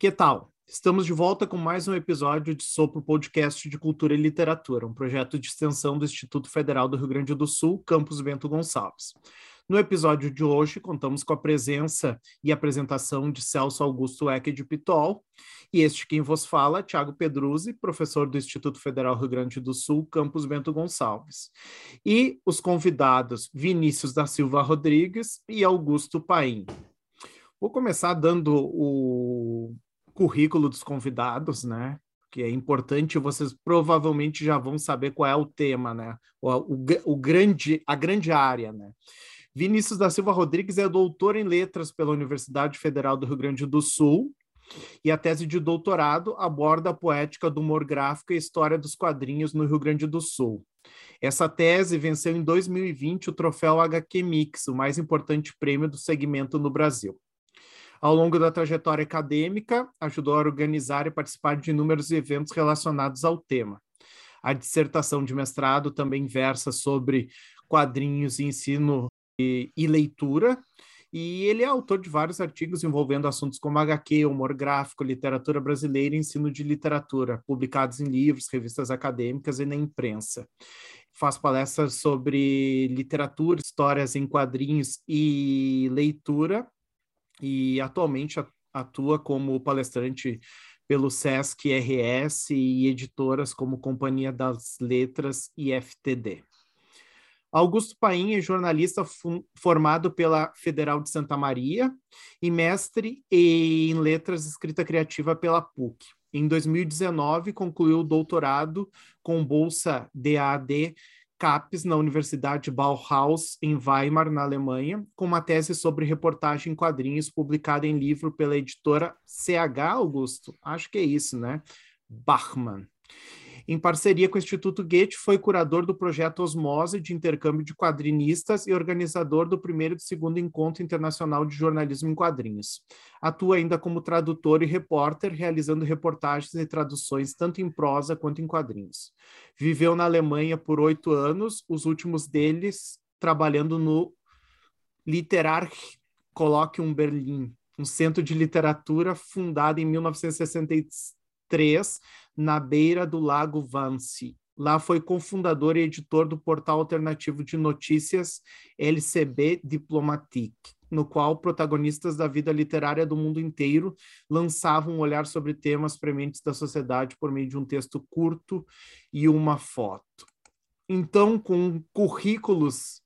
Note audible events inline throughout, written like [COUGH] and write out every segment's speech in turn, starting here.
Que tal? Estamos de volta com mais um episódio de Sopro Podcast de Cultura e Literatura, um projeto de extensão do Instituto Federal do Rio Grande do Sul, Campus Bento Gonçalves. No episódio de hoje, contamos com a presença e apresentação de Celso Augusto Eck de Pitol, e este quem vos fala, Tiago Pedruzzi, professor do Instituto Federal Rio Grande do Sul, Campus Bento Gonçalves. E os convidados Vinícius da Silva Rodrigues e Augusto Paim. Vou começar dando o currículo dos convidados, né? Que é importante, vocês provavelmente já vão saber qual é o tema, né? O, o, o grande, a grande área, né? Vinícius da Silva Rodrigues é doutor em letras pela Universidade Federal do Rio Grande do Sul e a tese de doutorado aborda a poética do humor gráfico e a história dos quadrinhos no Rio Grande do Sul. Essa tese venceu em 2020 o troféu HQ Mix, o mais importante prêmio do segmento no Brasil. Ao longo da trajetória acadêmica, ajudou a organizar e participar de inúmeros eventos relacionados ao tema. A dissertação de mestrado também versa sobre quadrinhos ensino e, e leitura, e ele é autor de vários artigos envolvendo assuntos como HQ, humor gráfico, literatura brasileira e ensino de literatura, publicados em livros, revistas acadêmicas e na imprensa. Faz palestras sobre literatura, histórias em quadrinhos e leitura, e atualmente atua como palestrante pelo SESC RS e editoras como Companhia das Letras e FTD. Augusto Paim é jornalista formado pela Federal de Santa Maria e mestre em Letras Escrita Criativa pela PUC. Em 2019, concluiu o doutorado com bolsa DAD CAPES na Universidade Bauhaus, em Weimar, na Alemanha, com uma tese sobre reportagem em quadrinhos publicada em livro pela editora CH Augusto. Acho que é isso, né? Bachmann. Em parceria com o Instituto Goethe, foi curador do projeto Osmose de intercâmbio de quadrinistas e organizador do primeiro e segundo encontro internacional de jornalismo em quadrinhos. Atua ainda como tradutor e repórter, realizando reportagens e traduções tanto em prosa quanto em quadrinhos. Viveu na Alemanha por oito anos, os últimos deles trabalhando no Literar Colloquium Berlim, um centro de literatura fundado em 1963 na beira do Lago Vance. Lá foi cofundador e editor do portal alternativo de notícias LCB Diplomatique, no qual protagonistas da vida literária do mundo inteiro lançavam um olhar sobre temas prementes da sociedade por meio de um texto curto e uma foto. Então, com currículos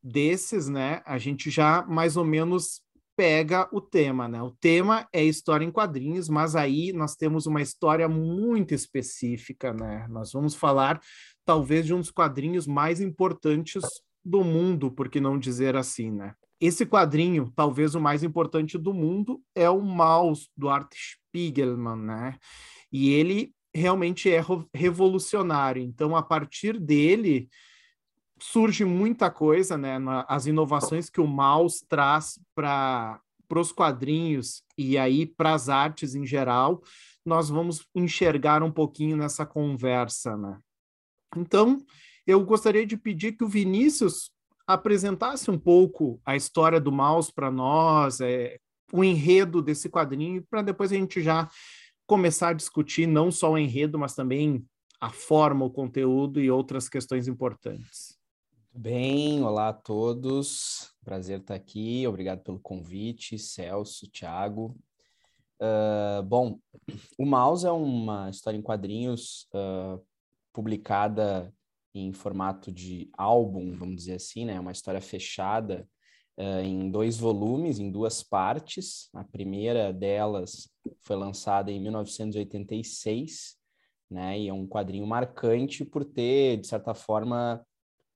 desses, né, a gente já mais ou menos pega o tema, né? O tema é história em quadrinhos, mas aí nós temos uma história muito específica, né? Nós vamos falar talvez de um dos quadrinhos mais importantes do mundo, por que não dizer assim, né? Esse quadrinho, talvez o mais importante do mundo, é o Maus do Art Spiegelman, né? E ele realmente é revolucionário. Então, a partir dele, surge muita coisa, né? As inovações que o Maus traz para os quadrinhos e aí para as artes em geral, nós vamos enxergar um pouquinho nessa conversa, né? Então, eu gostaria de pedir que o Vinícius apresentasse um pouco a história do Maus para nós, é, o enredo desse quadrinho, para depois a gente já começar a discutir não só o enredo, mas também a forma, o conteúdo e outras questões importantes. Bem, olá a todos. Prazer estar aqui. Obrigado pelo convite, Celso, Thiago. Uh, bom, [CLEARS THROAT] o Mouse é uma história em quadrinhos uh, publicada em formato de álbum, vamos dizer assim, né? Uma história fechada uh, em dois volumes, em duas partes. A primeira delas foi lançada em 1986, né? E é um quadrinho marcante por ter, de certa forma,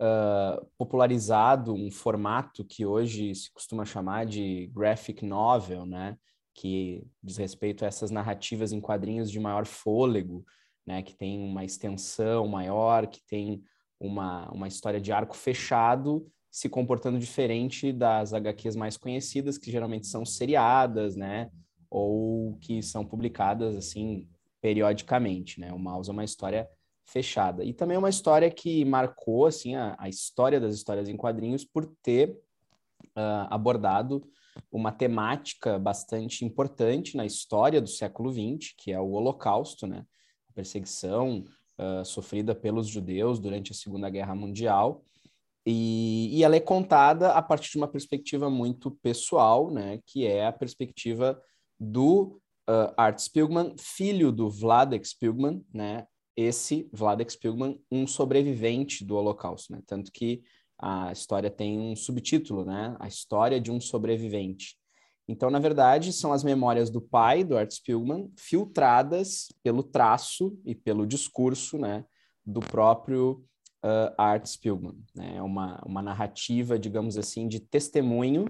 uh, popularizado um formato que hoje se costuma chamar de graphic novel, né? Que diz respeito a essas narrativas em quadrinhos de maior fôlego, né? Que tem uma extensão maior, que tem uma, uma história de arco fechado, se comportando diferente das HQs mais conhecidas, que geralmente são seriadas, né? Ou que são publicadas assim periodicamente, né? O Mouse é uma história fechada. E também é uma história que marcou assim a, a história das histórias em quadrinhos por ter uh, abordado uma temática bastante importante na história do século XX, que é o Holocausto, né? A perseguição uh, sofrida pelos judeus durante a Segunda Guerra Mundial. E, e, ela é contada a partir de uma perspectiva muito pessoal, né? Que é a perspectiva do uh, Art Spiegelman, filho do Vladek Spiegelman, né? Esse Vladek Spiegelman, um sobrevivente do Holocausto, né? Tanto que a história tem um subtítulo, né? A história de um sobrevivente. Então, na verdade, são as memórias do pai, do Art Spiegelman, filtradas pelo traço e pelo discurso, né? Do próprio uh, Art Spiegelman. Né? É uma, uma narrativa, digamos assim, de testemunho,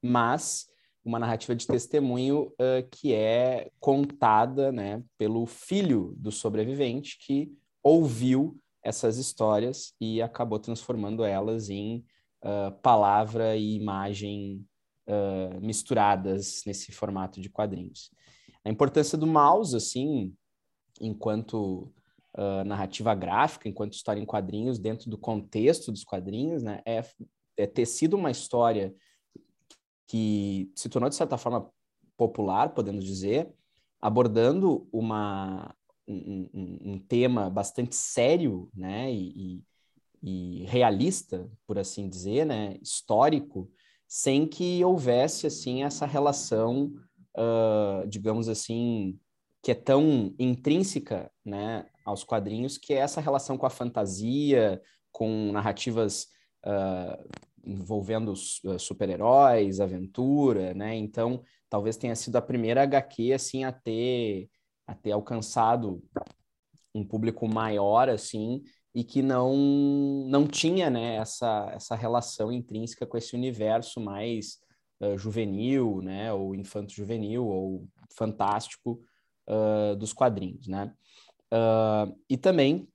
mas uma narrativa de testemunho uh, que é contada né, pelo filho do sobrevivente que ouviu essas histórias e acabou transformando elas em uh, palavra e imagem uh, misturadas nesse formato de quadrinhos. A importância do mouse, assim, enquanto narrativa gráfica, enquanto história em quadrinhos, dentro do contexto dos quadrinhos, né, é, é ter sido uma história que se tornou, de certa forma, popular, podemos dizer, abordando uma, um, um, tema bastante sério né, e, e, realista, por assim dizer, né, histórico, sem que houvesse assim essa relação, uh, digamos assim, que é tão intrínseca né, aos quadrinhos, que é essa relação com a fantasia, com narrativas uh, envolvendo uh, super-heróis, aventura, né? Então, talvez tenha sido a primeira HQ assim a ter a ter alcançado um público maior assim e que não não tinha, né, essa essa relação intrínseca com esse universo mais uh, juvenil, né, ou infanto juvenil ou fantástico uh, dos quadrinhos, né? Uh, e também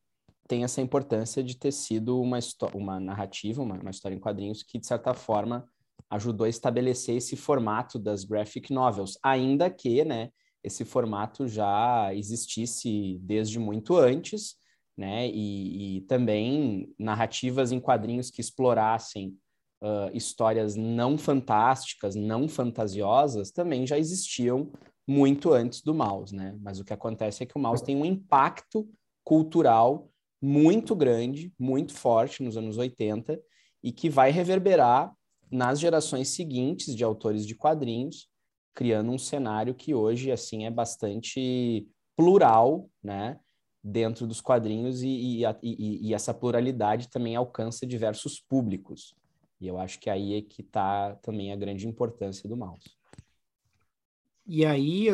tem essa importância de ter sido uma, uma narrativa, uma, uma história em quadrinhos que, de certa forma, ajudou a estabelecer esse formato das graphic novels, ainda que, né, esse formato já existisse desde muito antes, né, e, e também narrativas em quadrinhos que explorassem uh, histórias não fantásticas, não fantasiosas, também já existiam muito antes do mouse, né, mas o que acontece é que o mouse tem um impacto cultural muito grande, muito forte nos anos 80 e que vai reverberar nas gerações seguintes de autores de quadrinhos, criando um cenário que hoje assim é bastante plural, né, dentro dos quadrinhos e, e, e, e essa pluralidade também alcança diversos públicos. E eu acho que aí é que está também a grande importância do mouse. E aí,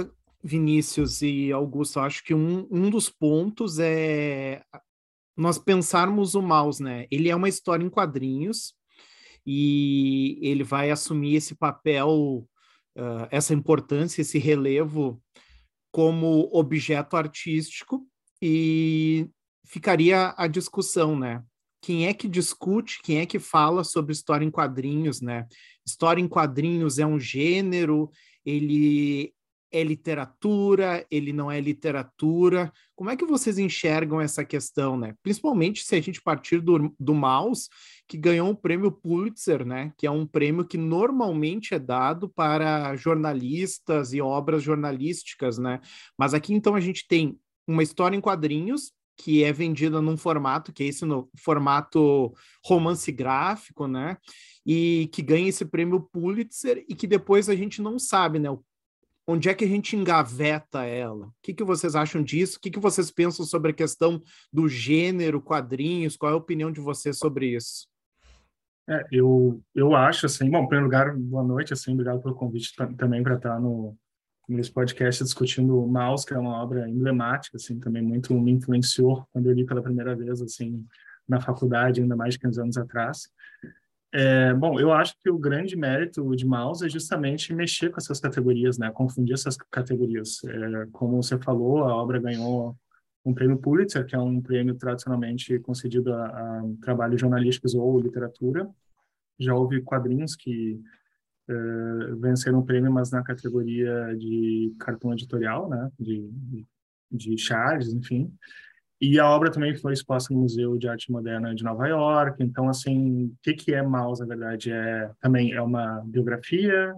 Vinícius e Augusto, acho que um, um dos pontos é nós pensarmos o Maus, né? Ele é uma história em quadrinhos e ele vai assumir esse papel, uh, essa importância, esse relevo como objeto artístico e ficaria a discussão, né? Quem é que discute, quem é que fala sobre história em quadrinhos, né? História em quadrinhos é um gênero, ele é literatura, ele não é literatura. Como é que vocês enxergam essa questão, né? Principalmente se a gente partir do, do Maus, que ganhou o prêmio Pulitzer, né? Que é um prêmio que normalmente é dado para jornalistas e obras jornalísticas, né? Mas aqui então a gente tem uma história em quadrinhos que é vendida num formato que é esse no formato romance gráfico, né? E que ganha esse prêmio Pulitzer e que depois a gente não sabe, né? Onde é que a gente engaveta ela? O que, que vocês acham disso? O que, que vocês pensam sobre a questão do gênero, quadrinhos? Qual é a opinião de vocês sobre isso? É, eu, eu acho, assim, bom, em primeiro lugar, boa noite, assim, obrigado pelo convite também para estar no, nesse podcast discutindo Maus, que é uma obra emblemática, assim, também muito me influenciou quando eu li pela primeira vez, assim, na faculdade, ainda mais de 15 anos atrás. É, bom, eu acho que o grande mérito de Mouse é justamente mexer com essas categorias, né? Confundir essas categorias. É, como você falou, a obra ganhou um prêmio Pulitzer, que é um prêmio tradicionalmente concedido a, a trabalhos jornalísticos ou literatura. Já houve quadrinhos que é, venceram o prêmio, mas na categoria de cartão editorial, né? De, de, de Charles, enfim. E a obra também foi exposta no Museu de Arte Moderna de Nova York. Então, assim, o que, que é Maus, na verdade? É, também é uma biografia,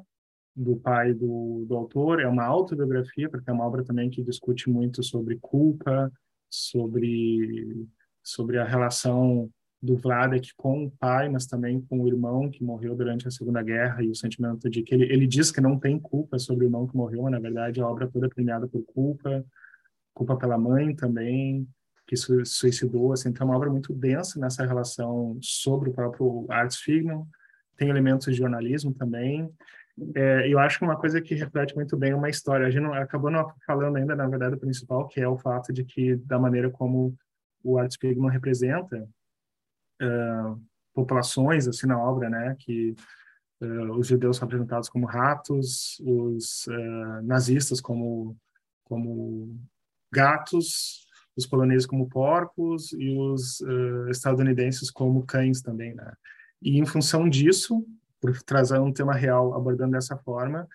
do pai do, do autor. É uma autobiografia, porque é uma obra também que discute muito sobre culpa, sobre, sobre a relação do Vladek com o pai, mas também com o irmão que morreu durante a Segunda Guerra e o sentimento de que ele, ele diz que não tem culpa sobre o irmão que morreu, mas na verdade a obra toda é premiada por culpa, culpa pela mãe também, que suicidou, assim, então é uma obra muito densa nessa relação sobre o próprio Art Figman, tem elementos de jornalismo também, é, eu acho que uma coisa que reflete muito bem uma história, a gente não, acabou não falando ainda, na verdade, o principal, que é o fato de que, da maneira como o Art Spiegelman representa uh, populações, assim, na obra, né, que uh, os judeus são apresentados como ratos, os uh, nazistas como, como gatos, os poloneses como porcos e os estadunidenses como cães também, né. E, em função disso, por trazer um tema real abordando dessa forma,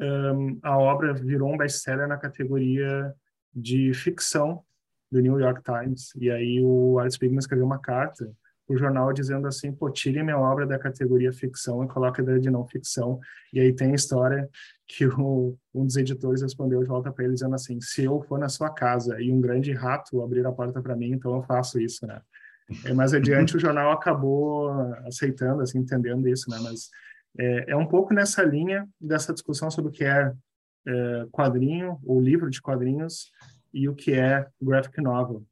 um, a obra virou um best-seller na categoria de ficção do New York Times. E aí o Art Spiegelman escreveu uma carta o jornal dizendo assim, pô, tire minha obra da categoria ficção e coloque da de não ficção. E aí tem a história que o, um dos editores respondeu de volta para ele dizendo assim, se eu for na sua casa e um grande rato abrir a porta para mim, então eu faço isso, né? É, mais adiante o jornal acabou aceitando, assim, entendendo isso, né? Mas é, é um pouco nessa linha dessa discussão sobre o que é, é quadrinho ou livro de quadrinhos e o que é graphic novel.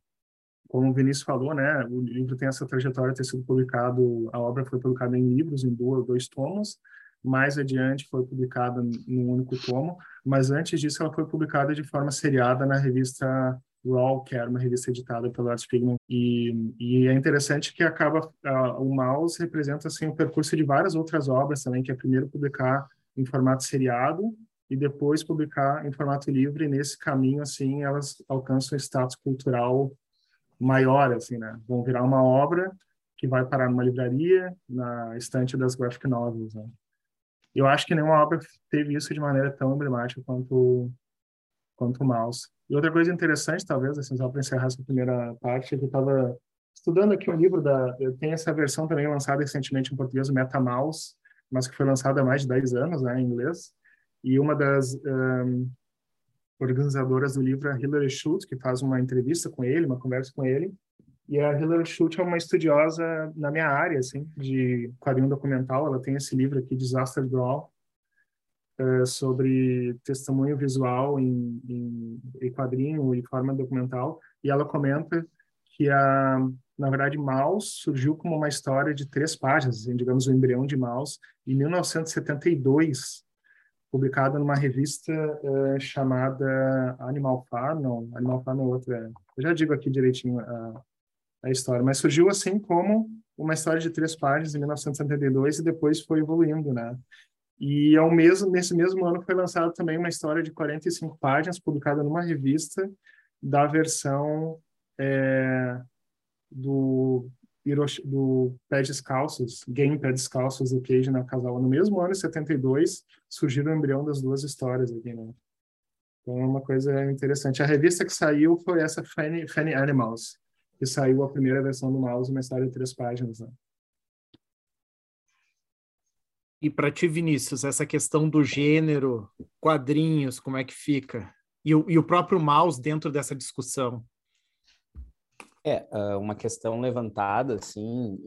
Como o Vinícius falou, né? O livro tem essa trajetória de ter sido publicado, a obra foi publicada em livros, em duas, dois tomos. Mais adiante foi publicada num único tomo, mas antes disso ela foi publicada de forma seriada na revista Raw, que era uma revista editada pelo Art Spiegelman. E, e é interessante que acaba uh, o Mouse representa assim o percurso de várias outras obras também, que é primeiro publicar em formato seriado e depois publicar em formato livre. E nesse caminho assim elas alcançam um status cultural maior, assim, né? Vão virar uma obra que vai parar numa livraria, na estante das graphic novels. Né? Eu acho que nenhuma obra teve isso de maneira tão emblemática quanto quanto o Mouse. E outra coisa interessante, talvez, assim, só para encerrar essa primeira parte, é que eu estava estudando aqui um livro da... Tenho essa versão também lançada recentemente em português, o MetaMouse, mas que foi lançada há mais de 10 anos, né, em inglês. E uma das um, organizadoras do livro é a Hilary Schultz, que faz uma entrevista com ele, uma conversa com ele. E a Hilary Schultz é uma estudiosa na minha área, assim, de quadrinho documental. Ela tem esse livro aqui, Disaster Draw, uh, sobre testemunho visual em, em, em quadrinho e forma documental, e ela comenta que a na verdade, Maus surgiu como uma história de três páginas, assim, digamos, o embrião de Maus, em 1972, publicada numa revista uh, chamada Animal Farm, não, Animal Farm é outra, eu já digo aqui direitinho a, a história, mas surgiu assim como uma história de três páginas em 1972 e depois foi evoluindo, né? E ao mesmo, nesse mesmo ano foi lançada também uma história de 45 páginas, publicada numa revista, da versão é, do, do Pé Descalços, Game Pé Descalços do Cage na Casal. No mesmo ano, em 72, surgiu o embrião das duas histórias aqui, né? Então é uma coisa interessante. A revista que saiu foi essa Funny, Funny Animals, que saiu a primeira versão do Mouse, uma história de três páginas, né? E para ti, Vinícius, essa questão do gênero, quadrinhos, como é que fica? E o, e o próprio mouse dentro dessa discussão? É, uma questão levantada, assim,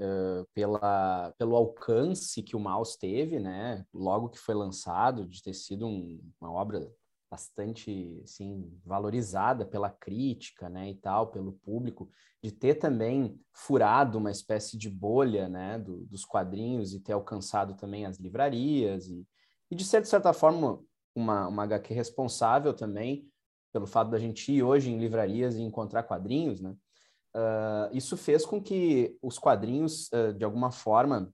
pela, pelo alcance que o mouse teve, né? Logo que foi lançado, de ter sido um, uma obra bastante assim valorizada pela crítica, né, e tal, pelo público, de ter também furado uma espécie de bolha, né, do, dos quadrinhos e ter alcançado também as livrarias e, e de ser de certa forma uma uma HQ responsável também pelo fato da gente ir hoje em livrarias e encontrar quadrinhos, né? Uh, isso fez com que os quadrinhos, uh, de alguma forma,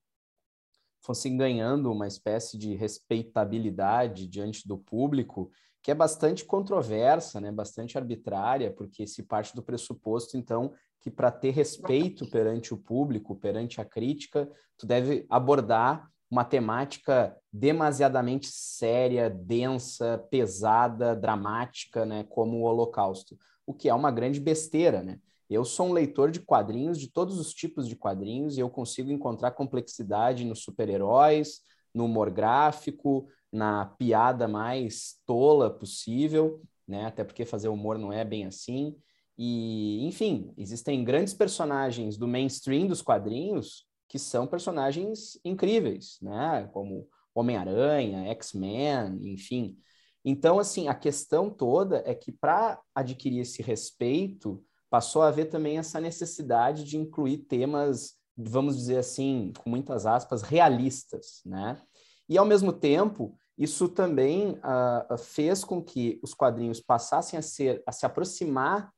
fossem ganhando uma espécie de respeitabilidade diante do público que é bastante controversa, né, bastante arbitrária, porque se parte do pressuposto, então, que para ter respeito perante o público, perante a crítica, tu deve abordar uma temática demasiadamente séria, densa, pesada, dramática, né, como o Holocausto, o que é uma grande besteira, né? Eu sou um leitor de quadrinhos, de todos os tipos de quadrinhos, e eu consigo encontrar complexidade nos super-heróis, no humor gráfico, na piada mais tola possível, né? Até porque fazer humor não é bem assim. E, enfim, existem grandes personagens do mainstream dos quadrinhos que são personagens incríveis, né? Como Homem-Aranha, X-Men, enfim. Então, assim, a questão toda é que para adquirir esse respeito, passou a haver também essa necessidade de incluir temas, vamos dizer assim, com muitas aspas, realistas, né? E, ao mesmo tempo, isso também uh, fez com que os quadrinhos passassem a ser, a se aproximar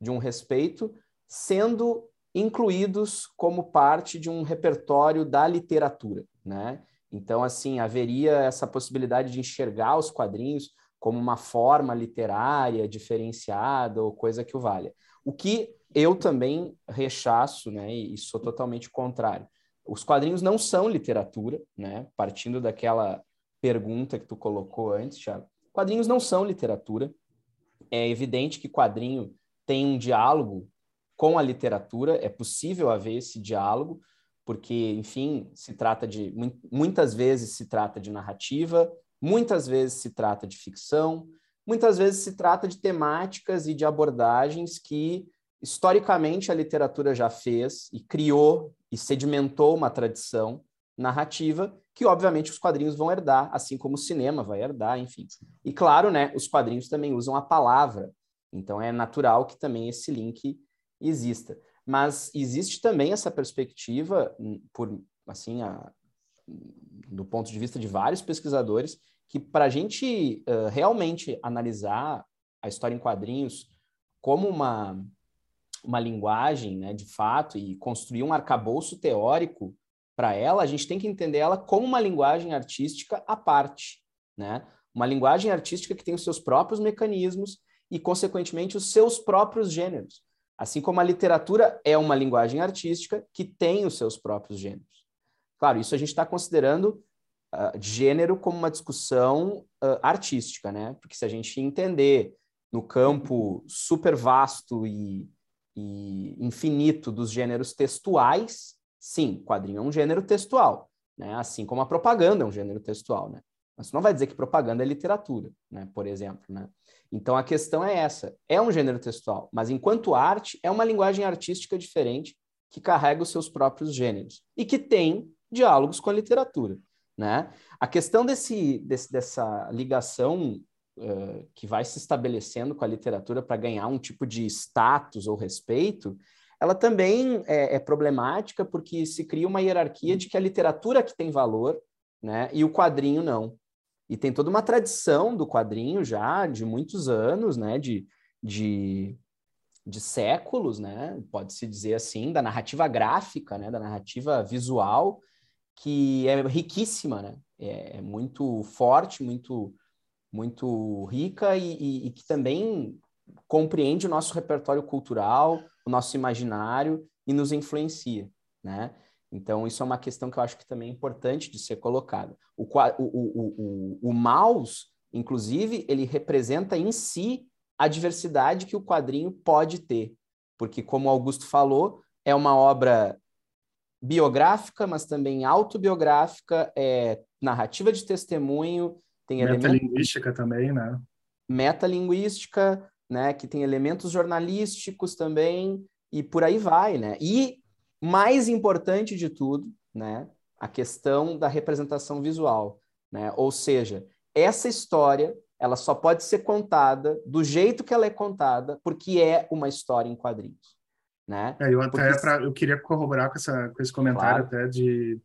de um respeito, sendo incluídos como parte de um repertório da literatura, né? Então, assim, haveria essa possibilidade de enxergar os quadrinhos como uma forma literária diferenciada ou coisa que o valha. O que eu também rechaço, né, e sou totalmente contrário. Os quadrinhos não são literatura, né? Partindo daquela pergunta que tu colocou antes, Thiago. Quadrinhos não são literatura. É evidente que quadrinho tem um diálogo com a literatura, é possível haver esse diálogo, porque, enfim, se trata de muitas vezes se trata de narrativa, muitas vezes se trata de ficção, muitas vezes se trata de temáticas e de abordagens que historicamente a literatura já fez e criou e sedimentou uma tradição narrativa que obviamente os quadrinhos vão herdar, assim como o cinema vai herdar, enfim. E claro, né, os quadrinhos também usam a palavra, então é natural que também esse link exista. Mas existe também essa perspectiva, hum, por assim, a, do ponto de vista de vários pesquisadores, que para a gente uh, realmente analisar a história em quadrinhos como uma, uma linguagem, né, de fato, e construir um arcabouço teórico para ela, a gente tem que entender ela como uma linguagem artística à parte, né? Uma linguagem artística que tem os seus próprios mecanismos e, consequentemente, os seus próprios gêneros. Assim como a literatura é uma linguagem artística que tem os seus próprios gêneros. Claro, isso a gente está considerando uh, gênero como uma discussão uh, artística, né? Porque se a gente entender no campo super vasto e, e infinito dos gêneros textuais, sim, quadrinho é um gênero textual, né? Assim como a propaganda é um gênero textual, né? Mas não vai dizer que propaganda é literatura, né? Por exemplo, né? Então a questão é essa: é um gênero textual, mas enquanto arte é uma linguagem artística diferente que carrega os seus próprios gêneros e que tem diálogos com a literatura, né? A questão desse, desse dessa ligação uh, que vai se estabelecendo com a literatura para ganhar um tipo de status ou respeito, ela também é, é problemática porque se cria uma hierarquia de que a literatura que tem valor, né? E o quadrinho não. E tem toda uma tradição do quadrinho já de muitos anos, né? De, de, de séculos, né? Pode-se dizer assim, da narrativa gráfica, né? Da narrativa visual, que é riquíssima, né? É, é muito forte, muito, muito rica e, e, e que também compreende o nosso repertório cultural, o nosso imaginário e nos influencia, né? Então, isso é uma questão que eu acho que também é importante de ser colocada. O, o, o, o, o mouse, inclusive, ele representa em si a diversidade que o quadrinho pode ter. Porque, como Augusto falou, é uma obra biográfica, mas também autobiográfica, é narrativa de testemunho, tem metalinguística elementos... também, né? Metalinguística, né, que tem elementos jornalísticos também e por aí vai, né? E mais importante de tudo, né, a questão da representação visual, né? Ou seja, essa história ela só pode ser contada do jeito que ela é contada, porque é uma história em quadrinhos, né? É, eu até porque... pra, eu queria corroborar com, essa, com esse comentário claro. até de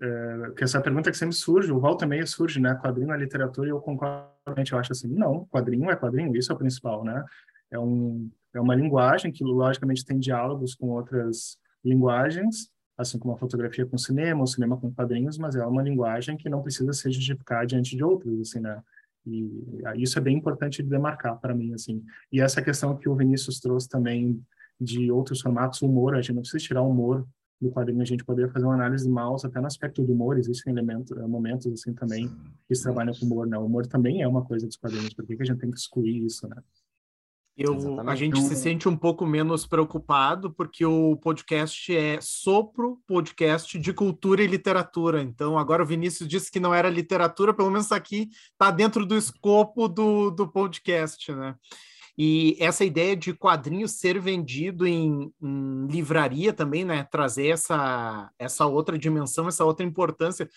é, que essa pergunta que sempre surge, o Val também surge, né? Quadrinho é literatura e eu concordo, eu acho assim, não, quadrinho é quadrinho, isso é o principal, né? É, um, é uma linguagem que logicamente tem diálogos com outras linguagens, assim como a fotografia com cinema, o cinema com quadrinhos, mas é uma linguagem que não precisa ser justificada diante de outros, assim, né? E isso é bem importante de demarcar para mim, assim. E essa questão que o Vinícius trouxe também de outros formatos, humor, a gente não precisa tirar o humor do quadrinho, a gente poderia fazer uma análise de mouse até no aspecto do humor, existem elementos, eh, momentos assim também que se trabalham com humor, né? O humor também é uma coisa dos quadrinhos, por que, que a gente tem que excluir isso, né? Eu, a gente se sente um pouco menos preocupado porque o podcast é Sopro Podcast de Cultura e Literatura. Então, agora o Vinícius disse que não era literatura, pelo menos aqui está dentro do escopo do, do podcast, né? E essa ideia de quadrinho ser vendido em, em, livraria também, né? Trazer essa, essa outra dimensão, essa outra importância.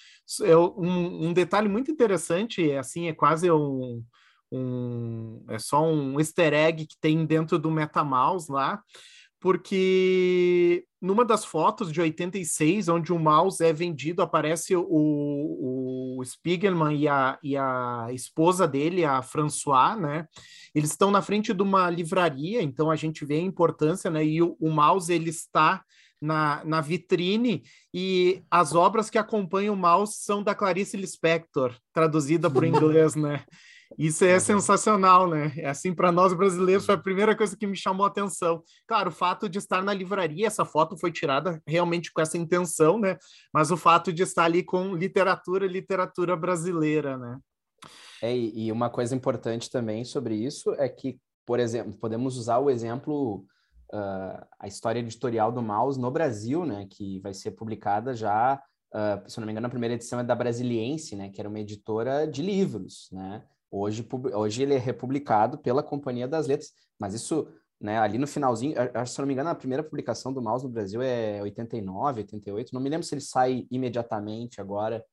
É um, um detalhe muito interessante, assim, é quase um, um, é só um easter egg que tem dentro do MetaMouse lá, porque numa das fotos de 86, onde o mouse é vendido, aparece o, o Spiegelman e a, e a esposa dele, a François, né? Eles estão na frente de uma livraria, então a gente vê a importância, né? E o, o mouse ele está na, na vitrine e as obras que acompanham o mouse são da Clarice Lispector, traduzida para [LAUGHS] o inglês, né? Isso é sensacional, né? É assim, para nós brasileiros, foi a primeira coisa que me chamou a atenção. Claro, o fato de estar na livraria, essa foto foi tirada realmente com essa intenção, né? Mas o fato de estar ali com literatura, literatura brasileira, né? É, e uma coisa importante também sobre isso é que, por exemplo, podemos usar o exemplo, uh, a história editorial do Maus no Brasil, né? Que vai ser publicada já, uh, se não me engano, a primeira edição é da Brasiliense, né? Que era uma editora de livros, né? Hoje, hoje ele é republicado pela Companhia das Letras, mas isso, né, ali no finalzinho, se não me engano, a primeira publicação do Mouse no Brasil é 89, 88, não me lembro se ele sai imediatamente agora,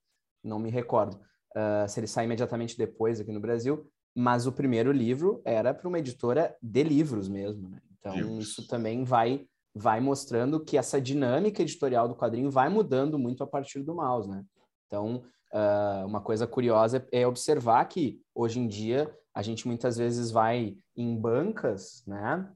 não me recordo, uh, se ele sai imediatamente depois aqui no Brasil, mas o primeiro livro era para uma editora de livros mesmo, né? Então, Deus. isso também vai vai mostrando que essa dinâmica editorial do quadrinho vai mudando muito a partir do mouse, né? Então, uh, uma coisa curiosa é observar que hoje em dia a gente muitas vezes vai em bancas, né?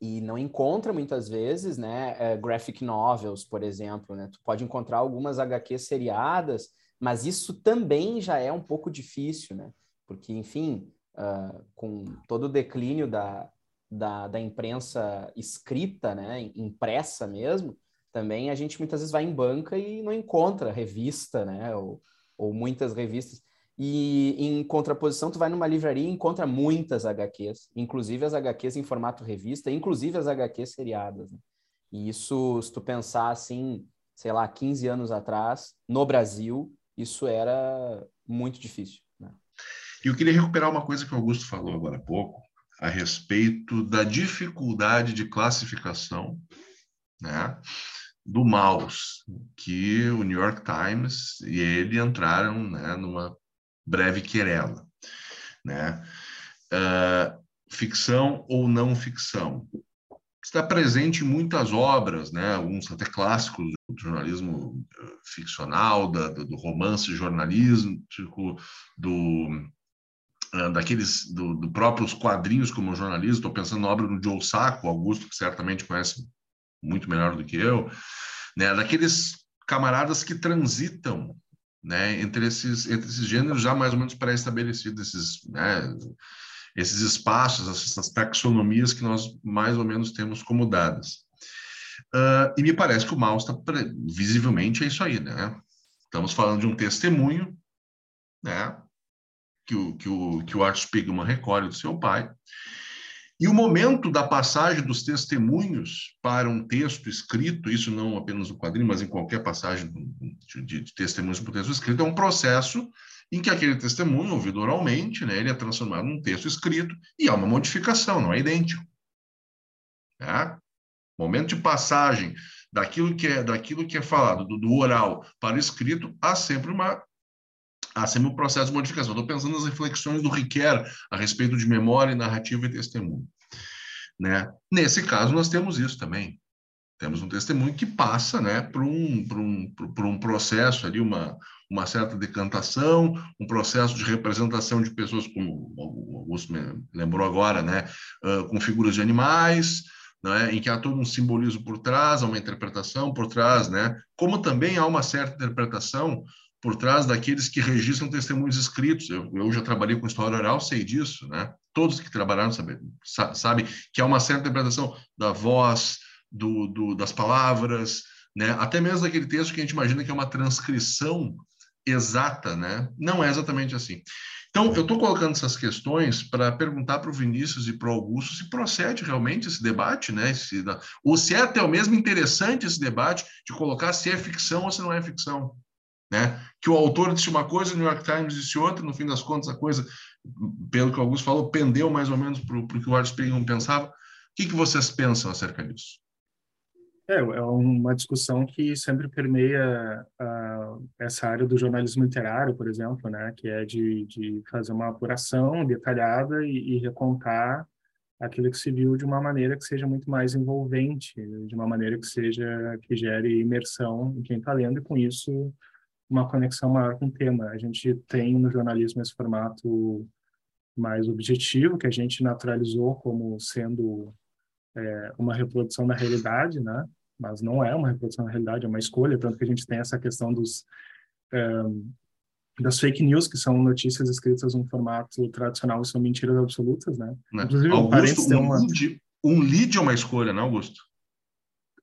E não encontra muitas vezes, né? Uh, graphic novels, por exemplo, né? Tu pode encontrar algumas HQs seriadas, mas isso também já é um pouco difícil, né? Porque, enfim, uh, com todo o declínio da, da, da imprensa escrita, né? Impressa mesmo, também a gente muitas vezes vai em banca e não encontra revista, né? Ou, ou muitas revistas. E em contraposição, tu vai numa livraria e encontra muitas HQs, inclusive as HQs em formato revista, inclusive as HQs seriadas. Né? E isso, se tu pensar assim, sei lá, 15 anos atrás, no Brasil, isso era muito difícil. Né? Eu queria recuperar uma coisa que o Augusto falou agora há pouco, a respeito da dificuldade de classificação, né? Do mouse, que o New York Times e ele entraram né, numa breve querela. Né? Uh, ficção ou não ficção? Está presente em muitas obras, né, alguns até clássicos do jornalismo eh, ficcional, da, do romance jornalístico, do, uh, daqueles do, do, próprios quadrinhos como jornalista. Estou pensando na obra do Joe Sacco, Augusto, que certamente conhece muito melhor do que eu, né, daqueles camaradas que transitam né, entre, esses, entre esses gêneros já mais ou menos pré-estabelecidos, esses, né, esses espaços, essas taxonomias que nós mais ou menos temos como dadas. Uh, e me parece que o Maus está visivelmente é isso aí, né? Estamos falando de um testemunho, né? Que o, que o, que o Art Spiegelman recolhe do seu pai, e o momento da passagem dos testemunhos para um texto escrito, isso não apenas no quadrinho, mas em qualquer passagem de, de, testemunhos para um texto escrito, é um processo em que aquele testemunho, ouvido oralmente, né, ele é transformado num texto escrito e há uma modificação, não é idêntico. Tá? Momento de passagem daquilo que é, daquilo que é falado, do, do oral para o escrito, há sempre uma há sempre um processo de modificação. Estou pensando nas reflexões do Riquet a respeito de memória, narrativa e testemunho. Né? Nesse caso, nós temos isso também. Temos um testemunho que passa né, por, um, por, um, por um processo ali, uma, uma certa decantação, um processo de representação de pessoas, como o Augusto me lembrou agora, né, uh, com figuras de animais, né, em que há todo um simbolismo por trás, há uma interpretação por trás, né, como também há uma certa interpretação por trás daqueles que registram testemunhos escritos. Eu, eu já trabalhei com história oral, sei disso, né? Todos que trabalharam sabem sabe que há uma certa interpretação da voz, do, do, das palavras, né? Até mesmo daquele texto que a gente imagina que é uma transcrição exata, né? Não é exatamente assim. Então, eu estou colocando essas questões para perguntar para o Vinícius e para o Augusto se procede realmente esse debate, né? Se, ou se é até mesmo interessante esse debate de colocar se é ficção ou se não é ficção. Né? Que o autor disse uma coisa, o New York Times disse outra, no fim das contas, a coisa, pelo que Augusto falou, pendeu mais ou menos para o que o Art Spiegelman pensava. O que, que vocês pensam acerca disso? É, é uma discussão que sempre permeia essa área do jornalismo literário, por exemplo, né, que é de, de fazer uma apuração detalhada e, e, recontar aquilo que se viu de uma maneira que seja muito mais envolvente, de uma maneira que seja que gere imersão em quem está lendo e com isso uma conexão maior com o tema. A gente tem no jornalismo esse formato mais objetivo que a gente naturalizou como sendo é, uma reprodução da realidade, né? mas não é uma reprodução da realidade, é uma escolha, tanto que a gente tem essa questão dos um, das fake news, que são notícias escritas num formato tradicional e são mentiras absolutas, né? né? Inclusive, Augusto, um, uma... lead, um lead é uma escolha, não, Augusto?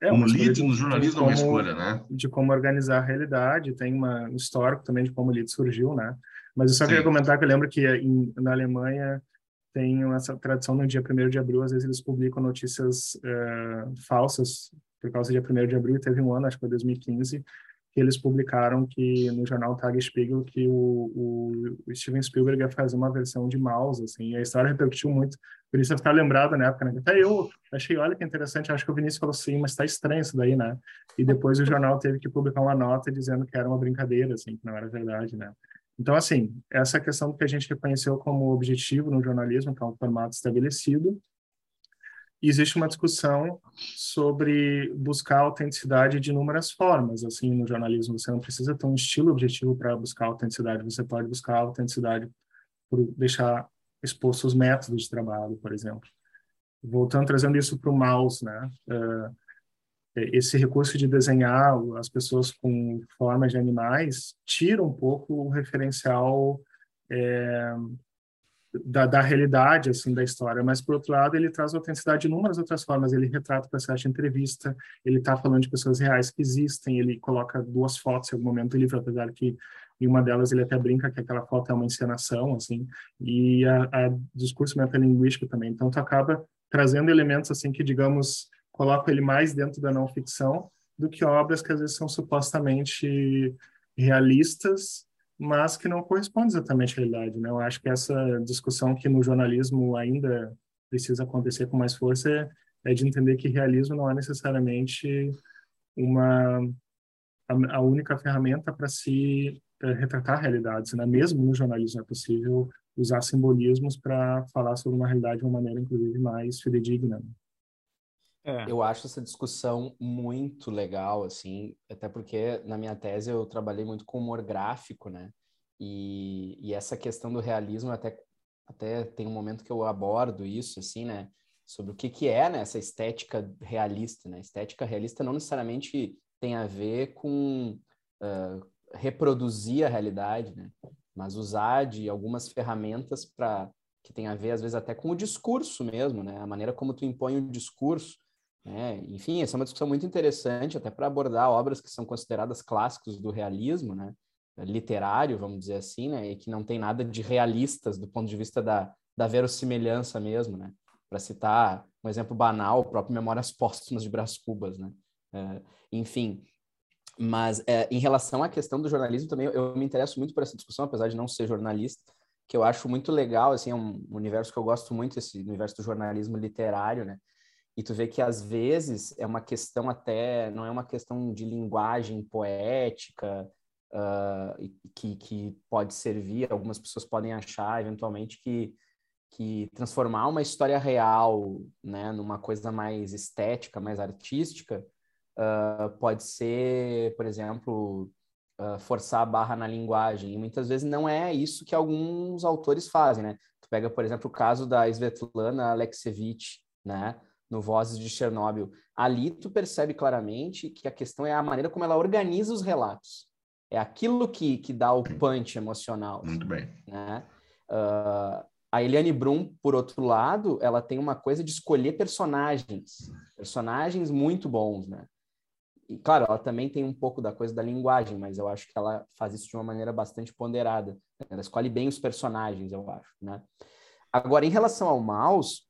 É, um lead no jornalismo como, é uma escolha, né? De como organizar a realidade, tem uma, um histórico também de como o lead surgiu, né? Mas eu só Sim. queria comentar que eu lembro que em, na Alemanha tem essa tradição no dia 1 de abril, às vezes eles publicam notícias uh, falsas por causa do dia 1 de abril, teve um ano, acho que foi 2015, que eles publicaram que no jornal Tagesspiegel que o, o, o, Steven Spielberg ia fazer uma versão de mouse, assim, e a história repercutiu muito, eu ficar lembrado na época, né? Até eu achei, olha que interessante, acho que o Vinícius falou assim, mas tá estranho isso daí, né? E depois o jornal teve que publicar uma nota dizendo que era uma brincadeira, assim, que não era verdade, né? Então, assim, essa questão que a gente reconheceu como objetivo no jornalismo, que é um formato estabelecido, existe uma discussão sobre buscar autenticidade de inúmeras formas. Assim, no jornalismo, você não precisa ter um estilo objetivo para buscar autenticidade, você pode buscar autenticidade por deixar expostos os métodos de trabalho, por exemplo. Voltando, trazendo isso para o mouse, né? Uh, esse recurso de desenhar as pessoas com formas de animais tira um pouco o referencial é, da, da, realidade assim da história, mas por outro lado ele traz autenticidade de inúmeras outras formas. Ele retrata o processo de entrevista, ele está falando de pessoas reais que existem, ele coloca duas fotos em algum momento do livro, apesar que em uma delas ele até brinca que aquela foto é uma encenação, assim, e a, a discurso metalinguístico também. Então tu acaba trazendo elementos assim que digamos colocam ele mais dentro da não ficção do que obras que às vezes são supostamente realistas mas que não corresponde exatamente à realidade. Né? Eu acho que essa discussão que no jornalismo ainda precisa acontecer com mais força é, é de entender que realismo não é necessariamente uma a, a única ferramenta para se retratar realidades. Né? Mesmo no jornalismo é possível usar simbolismos para falar sobre uma realidade de uma maneira, inclusive, mais fidedigna. É. Eu acho essa discussão muito legal, assim, até porque na minha tese eu trabalhei muito com humor gráfico, né? E, e essa questão do realismo, até, até tem um momento que eu abordo isso, assim, né? Sobre o que, que é né, essa estética realista, né? Estética realista não necessariamente tem a ver com uh, reproduzir a realidade, né? Mas usar de algumas ferramentas para que tem a ver, às vezes, até com o discurso mesmo, né? A maneira como tu impõe o discurso é, enfim, essa é uma discussão muito interessante, até para abordar obras que são consideradas clássicos do realismo, né? literário, vamos dizer assim, né? e que não tem nada de realistas do ponto de vista da, da verossimilhança mesmo. Né? Para citar um exemplo banal, o próprio Memórias Póstumas de Brás Cubas. Né? É, enfim, mas é, em relação à questão do jornalismo também, eu, eu, me interesso muito por essa discussão, apesar de não ser jornalista, que eu acho muito legal, assim, é um universo que eu gosto muito, esse universo do jornalismo literário, né? E tu vê que às vezes é uma questão até, não é uma questão de linguagem poética, uh, que, que pode servir, algumas pessoas podem achar eventualmente que, que transformar uma história real né, numa coisa mais estética, mais artística, uh, pode ser, por exemplo, uh, forçar a barra na linguagem. E muitas vezes não é isso que alguns autores fazem, né? Tu pega, por exemplo, o caso da Svetlana Alexievich, né? no Vozes de Chernobyl. Ali tu percebe claramente que a questão é a maneira como ela organiza os relatos. É aquilo que, que dá o punch emocional. Muito bem. Né? Uh, a Eliane Brum, por outro lado, ela tem uma coisa de escolher personagens. Personagens muito bons, né? E, claro, ela também tem um pouco da coisa da linguagem, mas eu acho que ela faz isso de uma maneira bastante ponderada. Ela escolhe bem os personagens, eu acho, né? Agora, em relação ao mouse,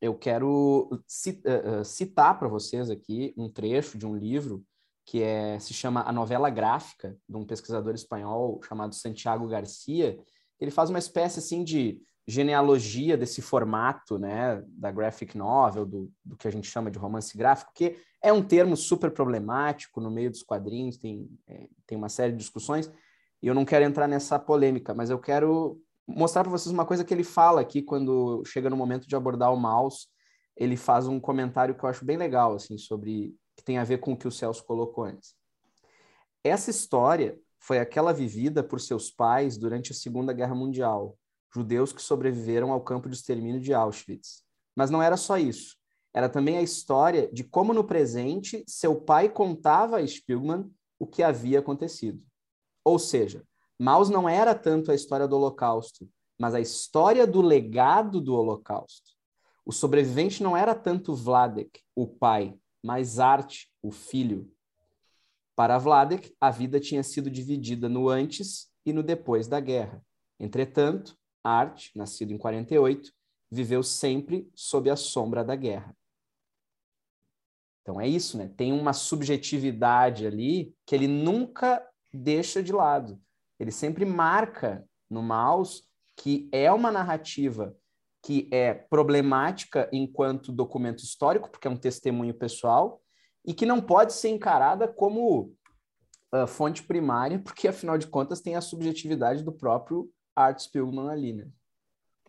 eu quero eh, eh, citar para vocês aqui um trecho de um livro que é, se chama A Novela Gráfica, de um pesquisador espanhol chamado Santiago Garcia. Ele faz uma espécie assim de genealogia desse formato, né, da graphic novel, do, do que a gente chama de romance gráfico, que é um termo super problemático no meio dos quadrinhos, tem, é, tem uma série de discussões, e eu não quero entrar nessa polêmica, mas eu quero mostrar para vocês uma coisa que ele fala aqui quando chega no momento de abordar o mouse, ele faz um comentário que eu acho bem legal, assim, sobre que tem a ver com o que o Celso colocou antes. Essa história foi aquela vivida por seus pais durante a Segunda Guerra Mundial, judeus que sobreviveram ao campo de extermínio de Auschwitz. Mas não era só isso. Era também a história de como, no presente, seu pai contava a Spielman o que havia acontecido. Ou seja, Maus não era tanto a história do Holocausto, mas a história do legado do Holocausto. O sobrevivente não era tanto Vladek, o pai, mas Art, o filho. Para Vladek, a vida tinha sido dividida no antes e no depois da guerra. Entretanto, Art, nascido em 48, viveu sempre sob a sombra da guerra. Então é isso, né? Tem uma subjetividade ali que ele nunca deixa de lado. Ele sempre marca no mouse que é uma narrativa que é problemática enquanto documento histórico, porque é um testemunho pessoal, e que não pode ser encarada como uh, fonte primária, [LAUGHS] porque afinal de contas tem a subjetividade do próprio Art Spiegelman ali, né?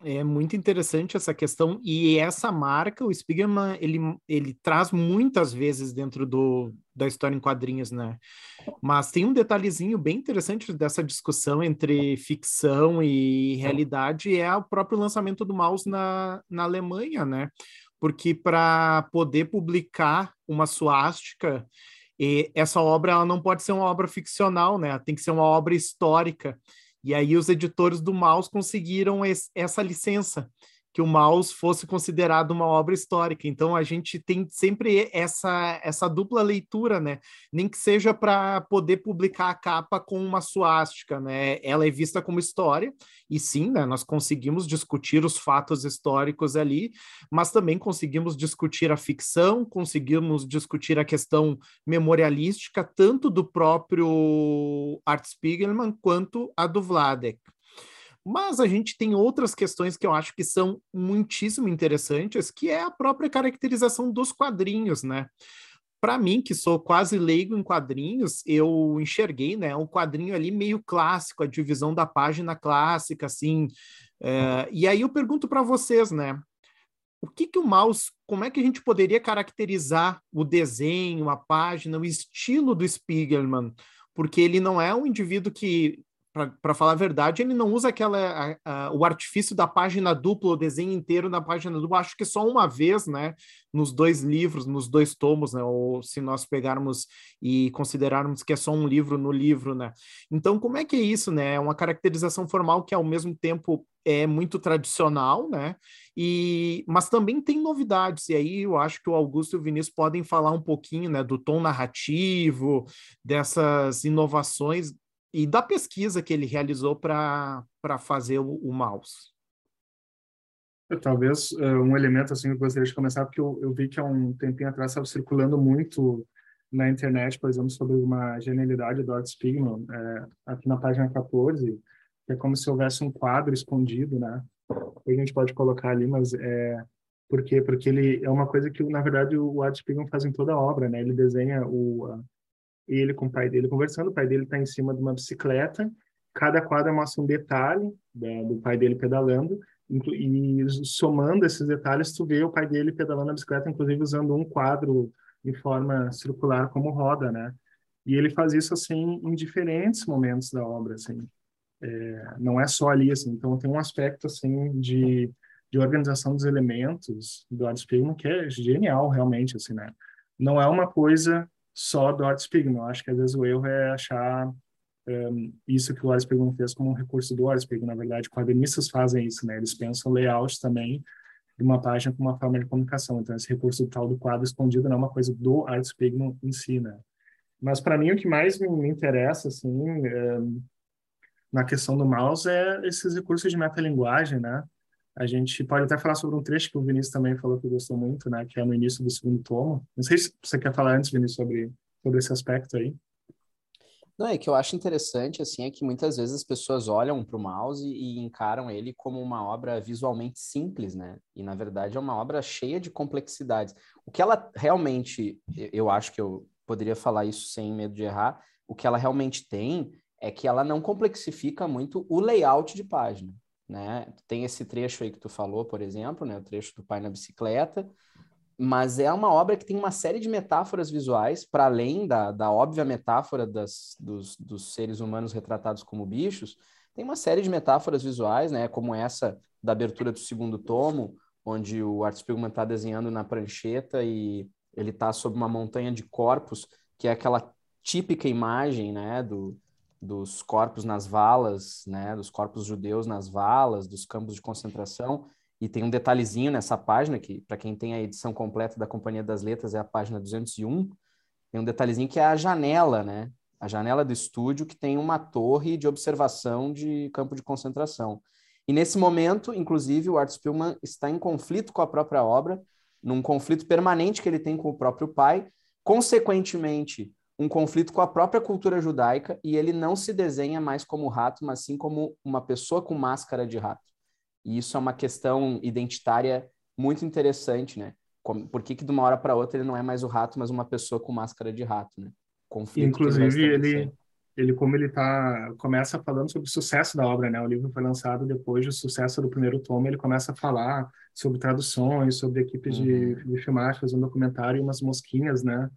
É muito interessante essa questão e essa marca, o Spiegelman, ele, ele traz muitas vezes dentro do, da história em quadrinhos, né? Mas tem um detalhezinho bem interessante dessa discussão entre ficção e realidade, é o próprio lançamento do Maus na, na Alemanha, né? Porque para poder publicar uma suástica, essa obra ela não pode ser uma obra ficcional, né? Tem que ser uma obra histórica. E aí os editores do Maus conseguiram esse, essa licença que o Maus fosse considerado uma obra histórica. Então a gente tem sempre essa essa dupla leitura, né? Nem que seja para poder publicar a capa com uma suástica, né? Ela é vista como história e sim, né, nós conseguimos discutir os fatos históricos ali, mas também conseguimos discutir a ficção, conseguimos discutir a questão memorialística tanto do próprio Art Spiegelman quanto a do Vladek. Mas a gente tem outras questões que eu acho que são muitíssimo interessantes, que é a própria caracterização dos quadrinhos, né? Para mim, que sou quase leigo em quadrinhos, eu enxerguei, né, um quadrinho ali meio clássico, a divisão da página clássica, assim. É, e aí eu pergunto para vocês, né, o que que o mouse, como é que a gente poderia caracterizar o desenho, a página, o estilo do Spiegelman? Porque ele não é um indivíduo que para falar a verdade, ele não usa aquela a, a, o artifício da página dupla, o desenho inteiro na página dupla, acho que só uma vez, né, nos dois livros, nos dois tomos, né, ou se nós pegarmos e considerarmos que é só um livro no livro, né. Então, como é que é isso, né? É uma caracterização formal que ao mesmo tempo é muito tradicional, né? E mas também tem novidades. E aí eu acho que o Augusto e o Vinícius podem falar um pouquinho, né, do tom narrativo, dessas inovações e da pesquisa que ele realizou para fazer o, o mouse. É, talvez uh, um elemento assim que eu gostaria de começar, porque eu, eu vi que há um tempinho atrás estava circulando muito na internet, por exemplo, sobre uma genialidade do Art Spiegelman, é, aqui na página 14, que é como se houvesse um quadro escondido, né? a gente pode colocar ali, mas é por quê? Porque ele é uma coisa que, na verdade, o Art Spiegelman faz em toda a obra, né? Ele desenha o, ele com o pai dele conversando, o pai dele está em cima de uma bicicleta, cada quadro mostra um detalhe do pai dele pedalando, e somando esses detalhes, tu vê o pai dele pedalando a bicicleta, inclusive usando um quadro em forma circular como roda, né? E ele faz isso assim em diferentes momentos da obra, assim. É, não é só ali, assim. Então tem um aspecto assim de, de organização dos elementos do Art que é genial, realmente, assim, né? Não é uma coisa só do Art Spiegelman. Eu acho que às vezes o erro é achar um, ehm, isso que o Art Spiegelman fez como um recurso do Art Spiegelman. Na verdade, quadrinistas fazem isso, né? Eles pensam layout também de uma página como uma forma de comunicação. Então, esse recurso tal do quadro escondido não é uma coisa do Art Spiegelman em si, né? Mas para mim o que mais me, me interessa assim é, na questão do mouse é esses recursos de metalinguagem, né? A gente pode até falar sobre um trecho que o Vinícius também falou que gostou muito, né? Que é no início do segundo tomo. Não sei se você quer falar antes, Vinícius, sobre, sobre esse aspecto aí. Não, é que eu acho interessante, assim, é que muitas vezes as pessoas olham para o mouse e encaram ele como uma obra visualmente simples, né? E, na verdade, é uma obra cheia de complexidades. O que ela realmente, eu acho que eu poderia falar isso sem medo de errar, o que ela realmente tem é que ela não complexifica muito o layout de página, né? Tem esse trecho aí que tu falou, por exemplo, né? O trecho do pai na bicicleta, mas é uma obra que tem uma série de metáforas visuais, para além da, da óbvia metáfora das, dos, dos seres humanos retratados como bichos, tem uma série de metáforas visuais, né, como essa da abertura do segundo tomo, onde o Art Spiegelman está desenhando na prancheta e ele está sob uma montanha de corpos, que é aquela típica imagem, né, do, dos corpos nas valas, né, dos corpos judeus nas valas, dos campos de concentração, e tem um detalhezinho nessa página, que para quem tem a edição completa da Companhia das Letras é a página 201, tem um detalhezinho que é a janela, né? A janela do estúdio que tem uma torre de observação de campo de concentração. E nesse momento, inclusive, o Art Spiegelman está em conflito com a própria obra, num conflito permanente que ele tem com o próprio pai, consequentemente, um conflito com a própria cultura judaica, e ele não se desenha mais como rato, mas sim como uma pessoa com máscara de rato. E isso é uma questão identitária muito interessante, né? Por que, que de uma hora para outra ele não é mais o rato, mas uma pessoa com máscara de rato, né? Conflito Inclusive, ele, ele, como ele tá, começa falando sobre o sucesso da obra, né? O livro foi lançado depois do sucesso do primeiro tomo, ele começa a falar sobre traduções, sobre equipes uhum. de, de filmagem, fazendo um documentário e umas mosquinhas, né?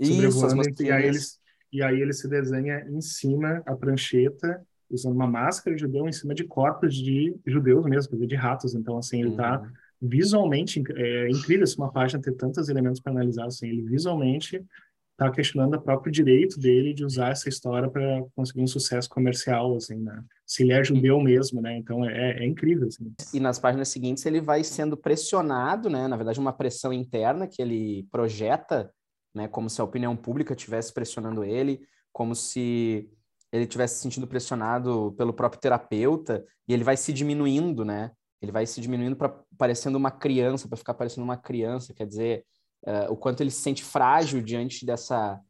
Isso, as. E aí, eles, e aí ele se desenha em cima a prancheta usando uma máscara de judeu em cima de corpos de judeus mesmo, de ratos. Então, assim, ele está uhum. visualmente é incrível se uma página ter tantos elementos para analisar. Assim, ele visualmente está questionando o próprio direito dele de usar essa história para conseguir um sucesso comercial, assim, né? Se ele é judeu mesmo, né? Então é, é incrível, assim. E nas páginas seguintes ele vai sendo pressionado, né? Na verdade, uma pressão interna que ele projeta, né? Como se a opinião pública estivesse pressionando ele, como se ele tivesse se sentindo pressionado pelo próprio terapeuta e ele vai se diminuindo, né? Ele vai se diminuindo para parecendo uma criança, para ficar parecendo uma criança, quer dizer, uh, o quanto ele se sente frágil diante dessa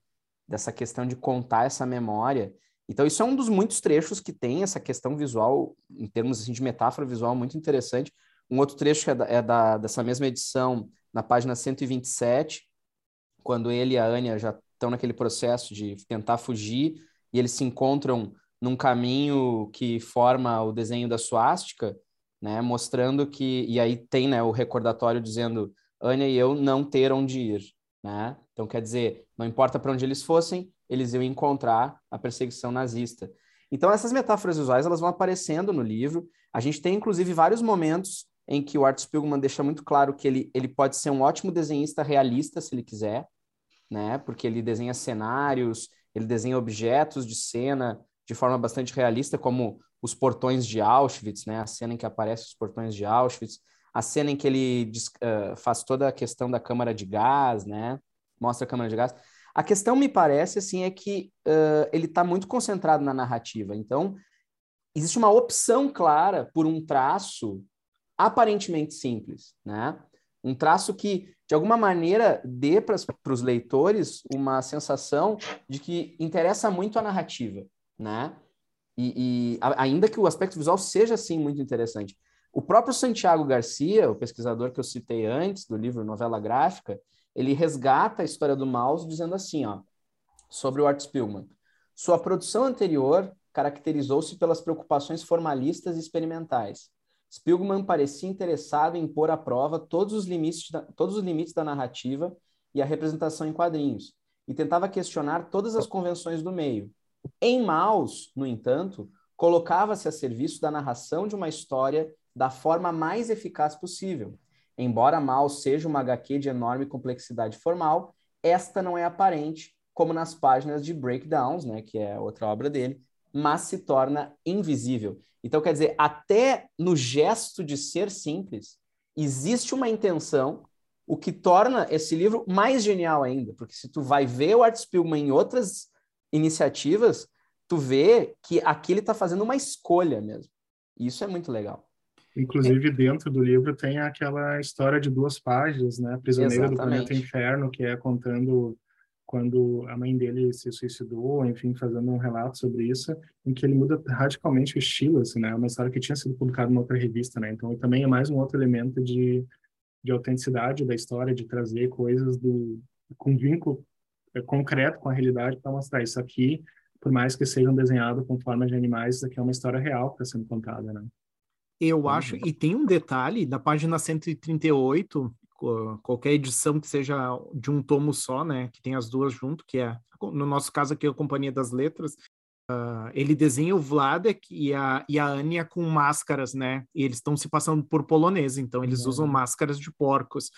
dessa questão de contar essa memória. Então isso é um dos muitos trechos que tem essa questão visual em termos assim, de metáfora visual muito interessante. Um outro trecho é, da, é da, dessa mesma edição, na página 127, quando ele e a Anya já estão naquele processo de tentar fugir e eles se encontram num caminho que forma o desenho da suástica, né, mostrando que e aí tem, né, o recordatório dizendo Anya e eu não ter onde ir, né? Então quer dizer, não importa para onde eles fossem, eles iam encontrar a perseguição nazista. Então essas metáforas visuais elas vão aparecendo no livro. A gente tem inclusive vários momentos em que o Art Spiegelman deixa muito claro que ele, ele pode ser um ótimo desenhista realista se ele quiser, né? Porque ele desenha cenários, ele desenha objetos de cena de forma bastante realista, como os portões de Auschwitz, né? A cena em que aparecem os portões de Auschwitz, a cena em que ele uh, faz toda a questão da câmara de gás, né? Mostra a câmara de gás. A questão me parece assim é que uh, ele está muito concentrado na narrativa. Então existe uma opção clara por um traço aparentemente simples, né? Um traço que de alguma maneira dê para os leitores uma sensação de que interessa muito a narrativa, né? E, e a, ainda que o aspecto visual seja assim muito interessante. O próprio Santiago Garcia, o pesquisador que eu citei antes do livro Novela Gráfica, ele resgata a história do mouse dizendo assim, ó, sobre o Art Spiegelman. Sua produção anterior caracterizou-se pelas preocupações formalistas e experimentais Spielman parecia interessado em pôr à prova todos os limites da, todos os limites da narrativa e a representação em quadrinhos, e tentava questionar todas as convenções do meio. Em Maus, no entanto, colocava-se a serviço da narração de uma história da forma mais eficaz possível. Embora Maus seja uma HQ de enorme complexidade formal, esta não é aparente, como nas páginas de Breakdowns, né, que é outra obra dele, mas se torna invisível. Então, quer dizer, até no gesto de ser simples, existe uma intenção o que torna esse livro mais genial ainda, porque se tu vai ver o Art Spiegelman em outras iniciativas, tu vê que aqui ele está fazendo uma escolha mesmo. E isso é muito legal. Inclusive, dentro do livro tem aquela história de duas páginas, né? Prisioneiro Exatamente. do Planeta Inferno, que é contando quando a mãe dele se suicidou, enfim, fazendo um relato sobre isso, em que ele muda radicalmente o estilo, assim, né? É uma história que tinha sido publicada em outra revista, né? Então, também é mais um outro elemento de, de autenticidade da história, de trazer coisas do com vínculo é, concreto com a realidade para mostrar isso aqui, por mais que sejam desenhados com formas de animais, isso aqui é uma história real que está sendo contada, né? Eu acho, e tem um detalhe, na página 138, qualquer edição que seja de um tomo só, né, que tem as duas junto, que é, no nosso caso aqui, a Companhia das Letras, uh, ele desenha o Vladek e a, e a Anya com máscaras, né, e eles estão se passando por polonês, então eles uhum. usam máscaras de porcos.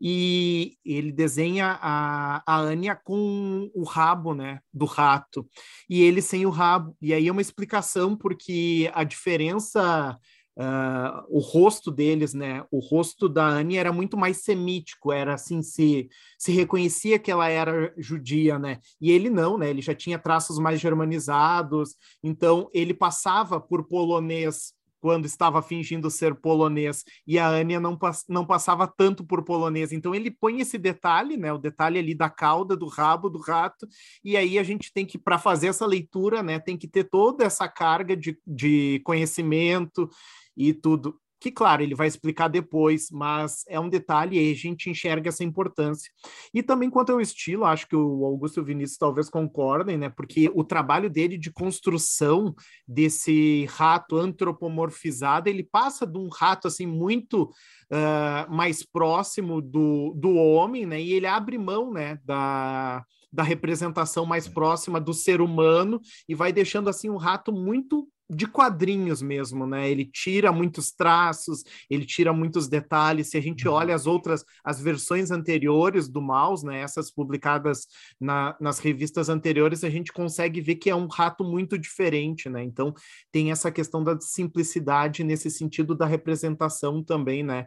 E ele desenha a, a Anya com o rabo, né, do rato, e ele sem o rabo. E aí é uma explicação porque a diferença Uh, o rosto deles, né? O rosto da Anne era muito mais semítico, era assim, se, se reconhecia que ela era judia, né? E ele não, né? Ele já tinha traços mais germanizados, então ele passava por polonês quando estava fingindo ser polonês e a Ania não, não passava tanto por polonês. Então ele põe esse detalhe, né, o detalhe ali da cauda, do rabo do rato, e aí a gente tem que, para fazer essa leitura, né, tem que ter toda essa carga de, de conhecimento e tudo. Que, claro, ele vai explicar depois, mas é um detalhe e a gente enxerga essa importância. E também quanto ao estilo, acho que o Augusto e o Vinícius talvez concordem, né? Porque o trabalho dele de construção desse rato antropomorfizado, ele passa de um rato assim muito uh, mais próximo do, do homem, né? E ele abre mão, né? Da, da representação mais próxima do ser humano e vai deixando assim um rato muito de quadrinhos mesmo, né? Ele tira muitos traços, ele tira muitos detalhes. Se a gente uhum. olha as outras, as versões anteriores do mouse, né? Essas publicadas na, nas revistas anteriores, a gente consegue ver que é um rato muito diferente, né? Então tem essa questão da simplicidade nesse sentido da representação também, né?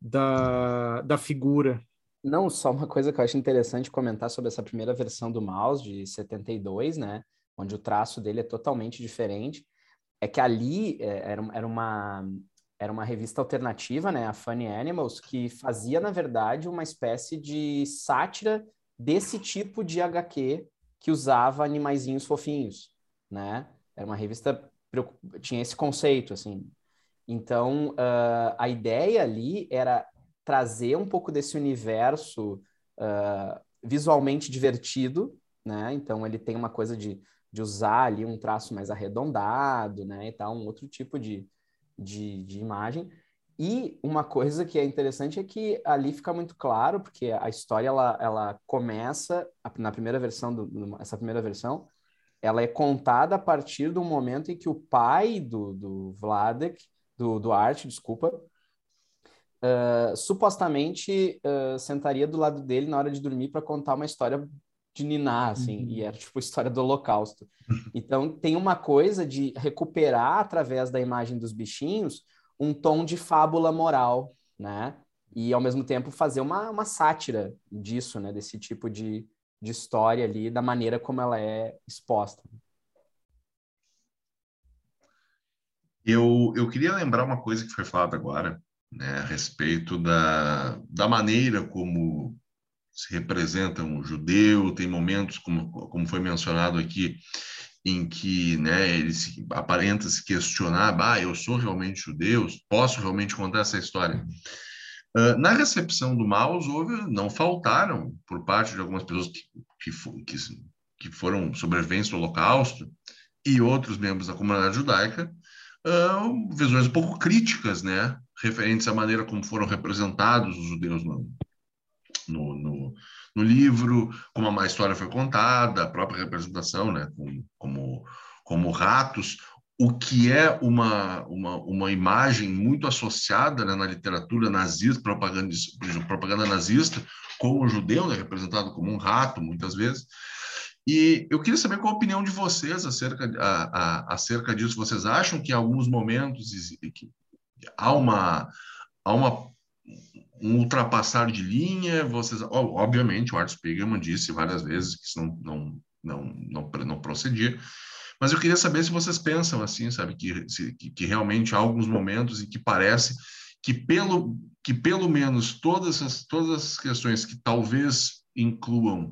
Da, da figura. Não, só uma coisa que eu acho interessante comentar sobre essa primeira versão do mouse de 72, né? Onde o traço dele é totalmente diferente é que ali é, era, uma, era uma revista alternativa, né, a Funny Animals, que fazia, na verdade, uma espécie de sátira desse tipo de HQ que usava animaizinhos fofinhos, né? Era uma revista tinha esse conceito, assim. Então, uh, a ideia ali era trazer um pouco desse universo uh, visualmente divertido, né? Então, ele tem uma coisa de de usar ali um traço mais arredondado, né, e tal, um outro tipo de, de, de imagem. E uma coisa que é interessante é que ali fica muito claro, porque a história ela, ela começa na primeira versão do, essa primeira versão, ela é contada a partir do momento em que o pai do, do Vladek, do, do Art, desculpa, uh, supostamente uh, sentaria do lado dele na hora de dormir para contar uma história de ninar, assim, uhum. e era tipo a história do Holocausto. [LAUGHS] Então tem uma coisa de recuperar através da imagem dos bichinhos um tom de fábula moral, né? E ao mesmo tempo fazer uma, uma sátira disso, né? Desse tipo de, de história ali, da maneira como ela é exposta. Eu, eu queria lembrar uma coisa que foi falada agora, né, a respeito da, da maneira como se representa um judeu, tem momentos, como, como foi mencionado aqui, em que né, ele se, aparenta se questionar, ah, eu sou realmente judeu, posso realmente contar essa história? Uh, na recepção do Maus, houve, não faltaram, por parte de algumas pessoas que, que, que, que foram sobreviventes do Holocausto e outros membros da comunidade judaica, uh, visões um pouco críticas, né, referentes à maneira como foram representados os judeus no, no, no, no livro, como a história foi contada, a própria representação, né, como, como, como ratos, o que é uma, uma, uma imagem muito associada né, na literatura nazista, propaganda, propaganda nazista, com o judeu, né, representado como um rato, muitas vezes. E eu queria saber qual a opinião de vocês acerca, a, a, acerca disso. Vocês acham que em alguns momentos há uma, há uma um ultrapassar de linha? Vocês, obviamente, o Art Spiegelman disse várias vezes que isso não, não, não, não, não procedia, mas eu queria saber se vocês pensam assim, sabe, que, se, que, que realmente há alguns momentos em que parece que pelo, que pelo menos todas as, todas as questões que talvez incluam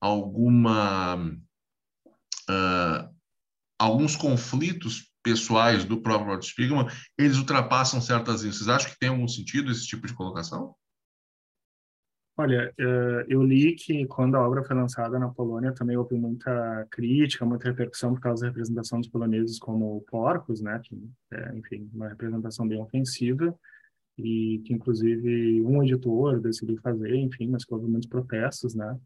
alguma uh, alguns conflitos pessoais do próprio Rod Spiegelman, eles ultrapassam certas linhas. Vocês acham que tem algum sentido esse tipo de colocação? Olha, eh, eu li que quando a obra foi lançada na Polônia também houve muita crítica, muita repercussão por causa da representação dos poloneses como porcos, né? Que, é, enfim, uma representação bem ofensiva e que inclusive um editor decidiu fazer, enfim, mas houve muitos protestos, né?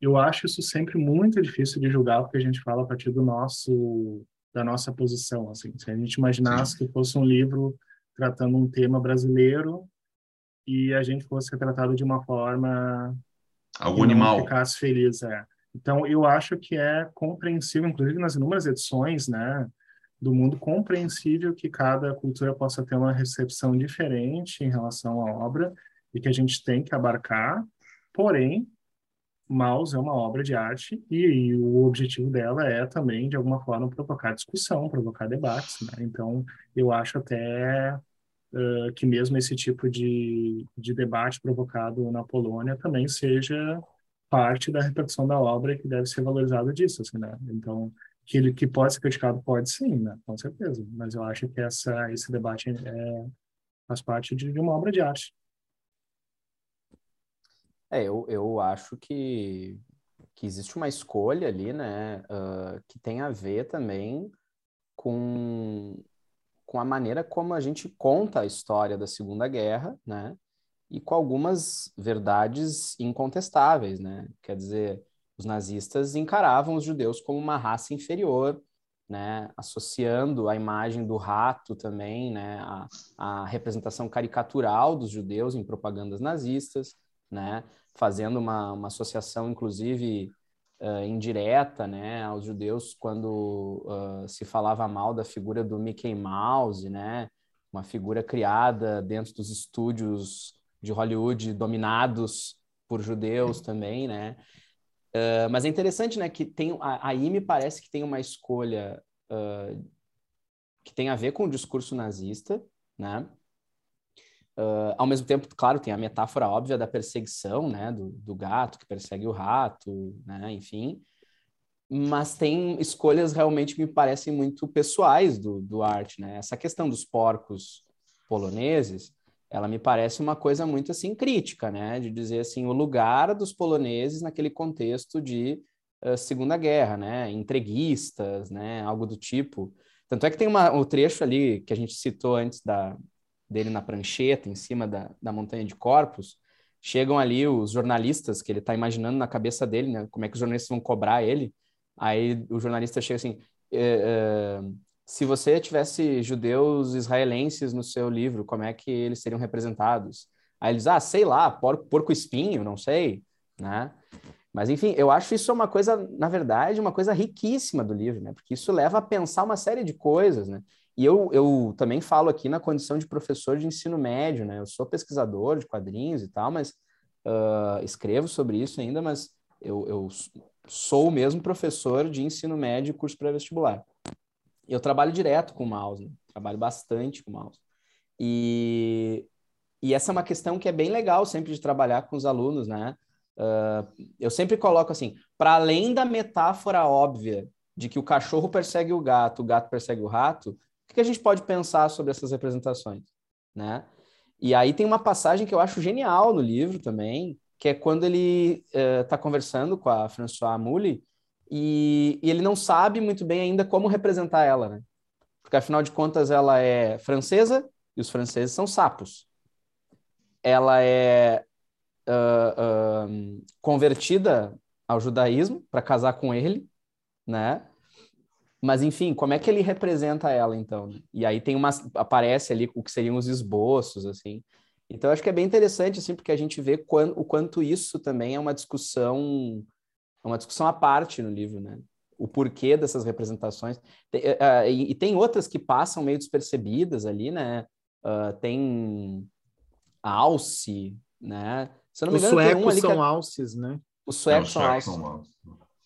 Eu acho isso sempre muito difícil de julgar porque a gente fala a partir do nosso da nossa posição, assim. Se a gente imaginasse que fosse um livro tratando um tema brasileiro e a gente fosse retratado de uma forma algo animal. ficasse feliz é. Então eu acho que é compreensível inclusive nas inúmeras edições né do mundo compreensível que cada cultura possa ter uma recepção diferente em relação à obra e que a gente tem que abarcar. Porém Maus é uma obra de arte e, e, o objetivo dela é também, de alguma forma, provocar discussão, provocar debates. Né? Então, eu acho até uh, que mesmo esse tipo de, de debate provocado na Polônia também seja parte da repercussão da obra que deve ser valorizado disso, assim, né? Então, que que pode ser criticado pode sim, né? Com certeza. Mas eu acho que essa esse debate é, faz parte de, de uma obra de arte. É, eu, eu acho que, que existe uma escolha ali, né, uh, que tem a ver também com com a maneira como a gente conta a história da Segunda Guerra, né? E com algumas verdades incontestáveis, né? Quer dizer, os nazistas encaravam os judeus como uma raça inferior, né? Associando a imagem do rato também, né? A, a representação caricatural dos judeus em propagandas nazistas, né? Fazendo uma, uma associação, inclusive, uh, indireta né, aos judeus quando uh, se falava mal da figura do Mickey Mouse, né, uma figura criada dentro dos estúdios de Hollywood dominados por judeus também, né? Uh, mas é interessante, né, que tem aí me parece que tem uma escolha que tem a ver com o discurso nazista, né? Uh, ao mesmo tempo, claro, tem a metáfora óbvia da perseguição, né, do, do gato que persegue o rato, né, enfim, mas tem escolhas realmente me parecem muito pessoais do, do arte, né, essa questão dos porcos poloneses, ela me parece uma coisa muito, assim, crítica, né, de dizer, assim, o lugar dos poloneses naquele contexto de uh, Segunda Guerra, né, entreguistas, né, algo do tipo, tanto é que tem uma, um trecho ali que a gente citou antes da, dele na prancheta, em cima da, da montanha de corpos, chegam ali os jornalistas, que ele está imaginando na cabeça dele, né, como é que os jornalistas vão cobrar ele. Aí o jornalista chega assim: é, é, se você tivesse judeus israelenses no seu livro, como é que eles seriam representados? Aí eles, ah, sei lá, porco, porco espinho, não sei, né? Mas, enfim, eu acho isso uma coisa, na verdade, uma coisa riquíssima do livro, né? Porque isso leva a pensar uma série de coisas, né? E eu, eu também falo aqui na condição de professor de ensino médio, né? Eu sou pesquisador de quadrinhos e tal, mas uh, escrevo sobre isso ainda, mas eu, eu sou mesmo professor de ensino médio curso pré-vestibular. Eu trabalho direto com mouse, né? trabalho bastante com mouse. E, e essa é uma questão que é bem legal sempre de trabalhar com os alunos, né? Uh, eu sempre coloco assim, para além da metáfora óbvia de que o cachorro persegue o gato, o gato persegue o rato, o que a gente pode pensar sobre essas representações, né? E aí tem uma passagem que eu acho genial no livro também, que é quando ele está uh, conversando com a Françoise Mouly e, e, ele não sabe muito bem ainda como representar ela, né? Porque afinal de contas ela é francesa e os franceses são sapos. Ela é uh, uh, convertida ao judaísmo para casar com ele, né? Mas, enfim, como é que ele representa ela, então? E aí tem uma... Aparece ali o que seriam os esboços, assim. Então, acho que é bem interessante, assim, porque a gente vê quando, o quanto isso também é uma discussão... É uma discussão à parte no livro, né? O porquê dessas representações. uh, e, e, tem outras que passam meio despercebidas ali, né? Uh, tem alce, né? Se não me engano, Os suecos um são que... É alces, né? Os suecos, é, são alces.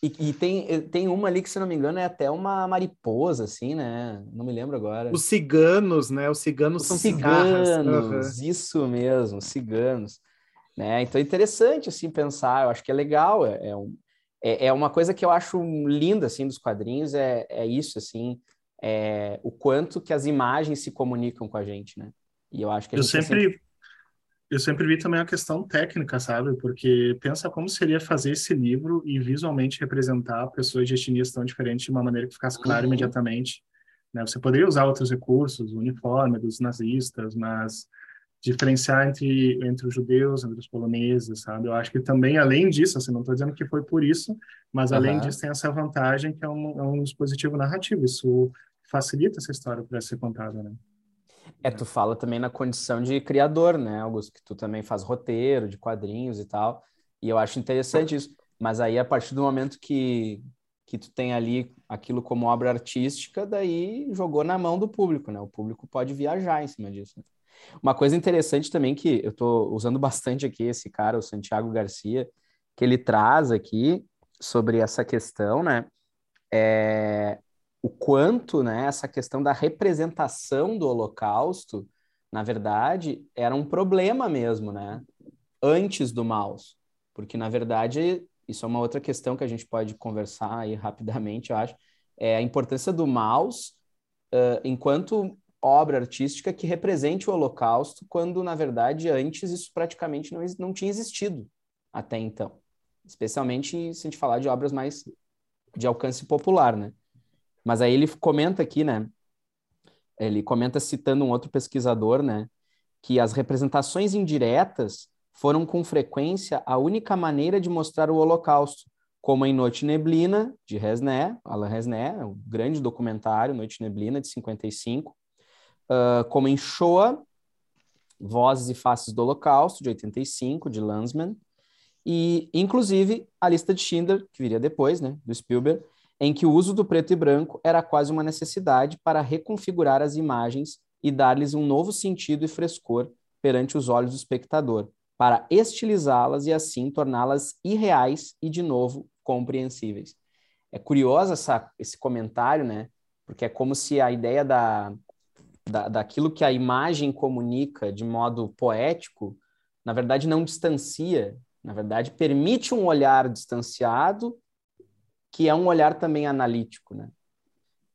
E, e, tem, tem uma ali que, se não me engano, é até uma mariposa, assim, né? Não me lembro agora. Os ciganos, né? Os ciganos Os são ciganos, cigarras. isso mesmo, ciganos. Né? Então é interessante, assim, pensar. Eu acho que é legal. É, é, um, é, é uma coisa que eu acho linda, assim, dos quadrinhos. É, é isso, assim. É, o quanto que as imagens se comunicam com a gente, né? E eu acho que a eu gente sempre, sempre eu sempre vi também a questão técnica, sabe? Porque pensa como seria fazer esse livro e visualmente representar pessoas de etnias tão diferentes de uma maneira que ficasse claro uhum. imediatamente. Né? Você poderia usar outros recursos, o uniforme dos nazistas, mas diferenciar entre entre os judeus, entre os poloneses, sabe? Eu acho que também, além disso, assim, não estou dizendo que foi por isso, mas além uhum. disso tem essa vantagem que é um, é um dispositivo narrativo. Isso facilita essa história para ser contada, né? É, tu fala também na condição de criador, né, Augusto? Que tu também faz roteiro de quadrinhos e tal. E eu acho interessante isso. Mas aí, a partir do momento que, que tu tem ali aquilo como obra artística, daí jogou na mão do público, né? O público pode viajar em cima disso. Né? Uma coisa interessante também que eu estou usando bastante aqui esse cara, o Santiago Garcia, que ele traz aqui sobre essa questão, né? É, o quanto né, essa questão da representação do Holocausto, na verdade, era um problema mesmo, né? Antes do Maus. Porque, na verdade, isso é uma outra questão que a gente pode conversar aí rapidamente, eu acho, é a importância do Maus uh, enquanto obra artística que represente o Holocausto, quando, na verdade, antes isso praticamente não, não tinha existido até então. Especialmente se a gente falar de obras mais de alcance popular, né? Mas aí ele comenta aqui, né? Ele comenta citando um outro pesquisador, né? Que as representações indiretas foram com frequência a única maneira de mostrar o Holocausto, como em Noite Neblina, de Resné, Alain Resné, um grande documentário, Noite Neblina, de 55, uh, como em Shoah, Vozes e Faces do Holocausto, de 85, de Landsman, e, inclusive, a lista de Schindler, que viria depois, né, do Spielberg, em que o uso do preto e branco era quase uma necessidade para reconfigurar as imagens e dar-lhes um novo sentido e frescor perante os olhos do espectador, para estilizá-las e assim torná-las irreais e, de novo, compreensíveis. É curioso essa, esse comentário, né? Porque é como se a ideia da, da, daquilo que a imagem comunica de modo poético, na verdade, não distancia, na verdade, permite um olhar distanciado que é um olhar também analítico, né?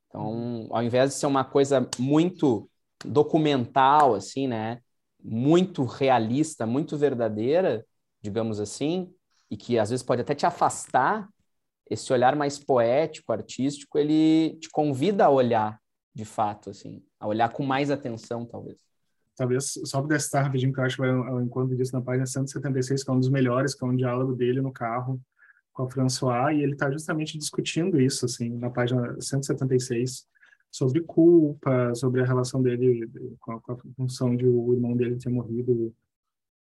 Então, ao invés de ser uma coisa muito documental, assim, né? Muito realista, muito verdadeira, digamos assim, e que às vezes pode até te afastar, esse olhar mais poético, artístico, ele te convida a olhar de fato, assim, a olhar com mais atenção, talvez. Talvez só para citar rapidinho, que eu acho que vai ao encontro disso na página 176, que é um dos melhores, que é um diálogo dele no carro, com a François, e ele está justamente discutindo isso, assim, na página 176, sobre culpa, sobre a relação dele com a, com a função de o irmão dele ter morrido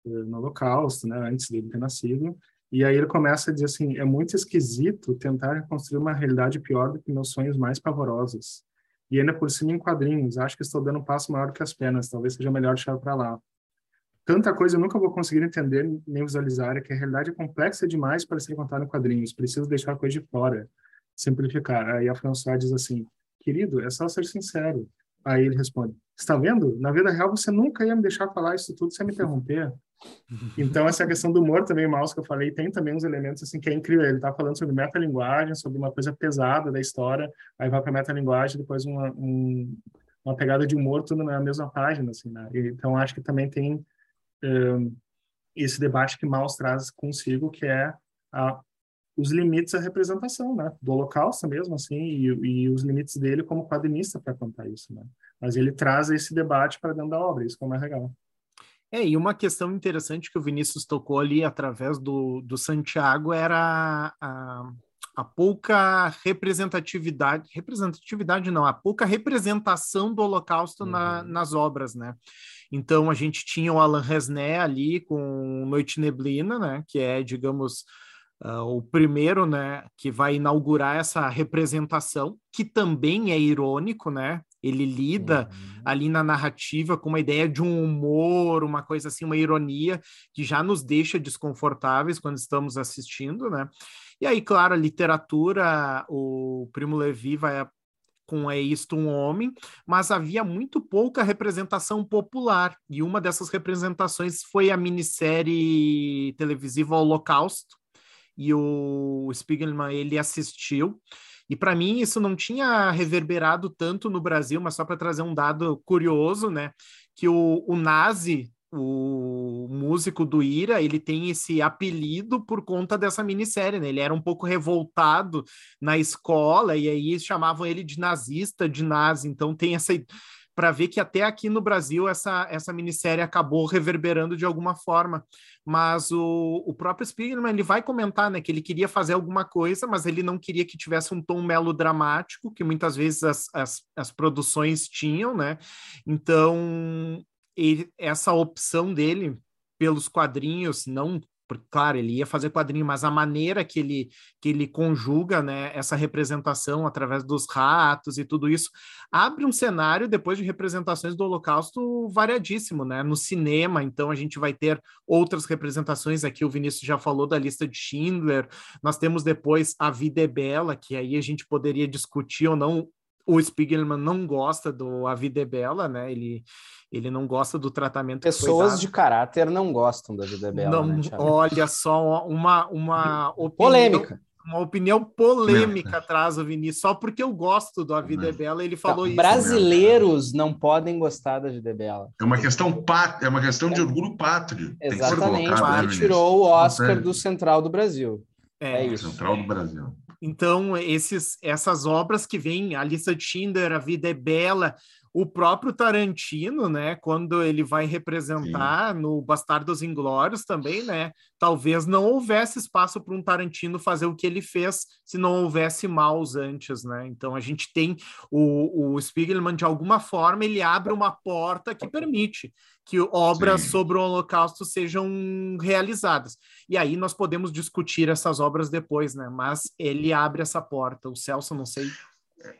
eh, no Holocausto, né, antes dele ter nascido. E aí ele começa a dizer assim: é muito esquisito tentar reconstruir uma realidade pior do que meus sonhos mais pavorosos. E ainda por cima em quadrinhos, acho que estou dando um passo maior que as pernas, talvez seja melhor deixar para lá tanta coisa eu nunca vou conseguir entender nem visualizar, é que a realidade é complexa demais para ser contada em quadrinhos, preciso deixar a coisa de fora, simplificar. Aí a François diz assim, querido, é só ser sincero. Aí ele responde, está vendo? Na vida real você nunca ia me deixar falar isso tudo sem me interromper. Então essa questão do humor também, Maus, que eu falei, tem também uns elementos assim que é incrível. Ele está falando sobre metalinguagem, sobre uma coisa pesada da história, aí vai para metalinguagem, depois uma, um, uma pegada de humor tudo na mesma página, assim, né? Então acho que também tem esse debate que Maus traz consigo, que é a, os limites da representação, né, do Holocausto mesmo, assim, e, e os limites dele como quadrinista para contar isso, né. Mas ele traz esse debate para dentro da obra, isso que é mais legal. É, e uma questão interessante que o Vinícius tocou ali através do, do Santiago era a, a pouca representatividade, representatividade não, a pouca representação do Holocausto uhum. na, nas obras, né? Então a gente tinha o Alan Resné ali com Noite Neblina, né? Que é, digamos, Uh, o primeiro, né, que vai inaugurar essa representação, que também é irônico, né? Ele lida uhum. ali na narrativa com uma ideia de um humor, uma coisa assim, uma ironia que já nos deixa desconfortáveis quando estamos assistindo, né? E aí, claro, a literatura, o Primo Levi vai com É Isto um Homem, mas havia muito pouca representação popular, e uma dessas representações foi a minissérie televisiva Holocausto, e o Spiegelman ele assistiu. E para mim isso não tinha reverberado tanto no Brasil, mas só para trazer um dado curioso, né? Que o, o Nazi, o músico do Ira, ele tem esse apelido por conta dessa minissérie, né? Ele era um pouco revoltado na escola e aí chamavam ele de nazista, de nazi. Então tem essa para ver que até aqui no Brasil essa, essa minissérie acabou reverberando de alguma forma. Mas o, o próprio Spiegelman ele vai comentar né, que ele queria fazer alguma coisa, mas ele não queria que tivesse um tom melodramático, que muitas vezes as, as, as produções tinham, né? Então, ele, essa opção dele pelos quadrinhos, não porque, claro, ele ia fazer quadrinho, mas a maneira que ele, que ele conjuga né, essa representação através dos ratos e tudo isso abre um cenário depois de representações do Holocausto variadíssimo, né? No cinema, então a gente vai ter outras representações aqui. O Vinícius já falou da lista de Schindler. Nós temos depois A Vida é Bela, que aí a gente poderia discutir ou não o Spiegelman não gosta do A Vida é Bela, né? Ele, ele não gosta do tratamento. Pessoas de caráter não gostam da Vida é Bela. Não, né, olha só, uma, uma opinião, polêmica. Uma opinião polêmica atrás do Vinícius, só porque eu gosto do A Vida é Bela, ele falou isso. Brasileiros não podem gostar da Vida é Bela. É uma questão pat... é uma questão de orgulho pátrio. Exatamente. Colocado, né, tirou o Oscar do Central do Brasil. É, é isso. Central do Brasil. Então, esses, essas obras que vêm, a lista de Schindler, A Vida é Bela, o próprio Tarantino, né, quando ele vai representar Sim. no Bastardos Inglórios também, né, talvez não houvesse espaço para um Tarantino fazer o que ele fez se não houvesse maus antes, né? Então a gente tem o, o Spiegelman de alguma forma ele abre uma porta que permite que obras Sim. sobre o Holocausto sejam realizadas. E aí nós podemos discutir essas obras depois, né? Mas ele abre essa porta. O Celso, não sei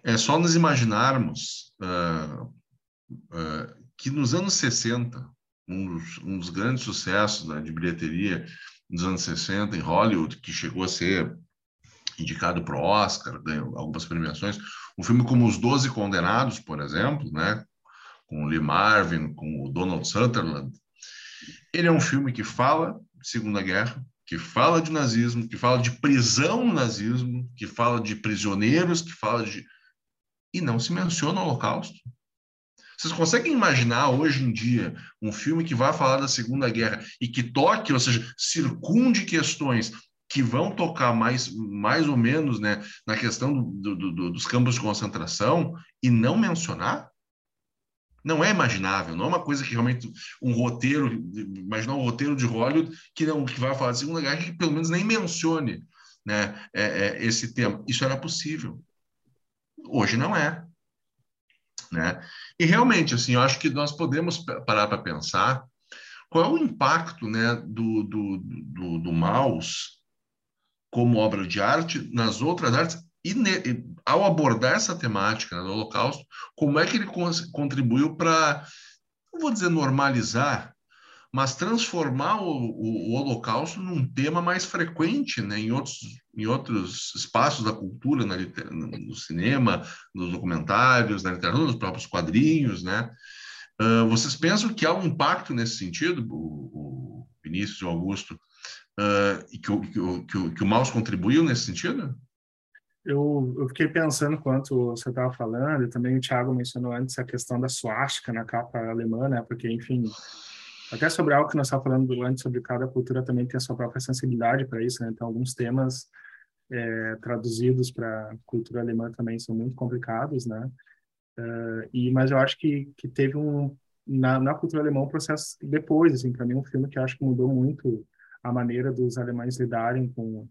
é só nos imaginarmos uh, uh, que nos anos 60, um dos, um dos grandes sucessos né, de bilheteria nos anos 60 em Hollywood, que chegou a ser indicado para o Oscar, ganhou algumas premiações, um filme como Os Doze Condenados, por exemplo, né, com o Lee Marvin, com o Donald Sutherland, ele é um filme que fala de Segunda Guerra, que fala de nazismo, que fala de prisão nazismo, que fala de prisioneiros, que fala de e não se menciona o Holocausto. Vocês conseguem imaginar hoje em dia um filme que vai falar da Segunda Guerra e que toque, ou seja, circunde questões que vão tocar mais, mais ou menos né, na questão do, do, do, dos campos de concentração e não mencionar? Não é imaginável, não é uma coisa que realmente um roteiro, imaginar um roteiro de Hollywood que não que vai falar da Segunda Guerra que pelo menos nem mencione né, é, é, esse tema. Isso era possível. Hoje não é. Né? E realmente, assim, eu acho que nós podemos parar para pensar qual é o impacto né, do, do, do, do mouse como obra de arte nas outras artes e ne, ao abordar essa temática né, do Holocausto, como é que ele contribuiu para, não vou dizer normalizar, mas transformar o, o, o, Holocausto num tema mais frequente né, em, outros, em outros espaços da cultura, na, no cinema, nos documentários, na literatura, nos próprios quadrinhos. Né? Uh, vocês pensam que há um impacto nesse sentido, o, o Vinícius e o Augusto, uh, e que, o, que, que, que o Maus contribuiu nesse sentido? Eu, eu fiquei pensando enquanto você estava falando, e também o Thiago mencionou antes a questão da suástica na capa alemã, né? porque, enfim, até sobre algo que nós estávamos falando antes, sobre cada cultura também tem a sua própria sensibilidade para isso, né? Então, alguns temas é, traduzidos para cultura alemã também são muito complicados, né? Uh, e mas eu acho que que teve um na, na cultura alemã um processo depois, assim, para mim um filme que eu acho que mudou muito a maneira dos alemães lidarem com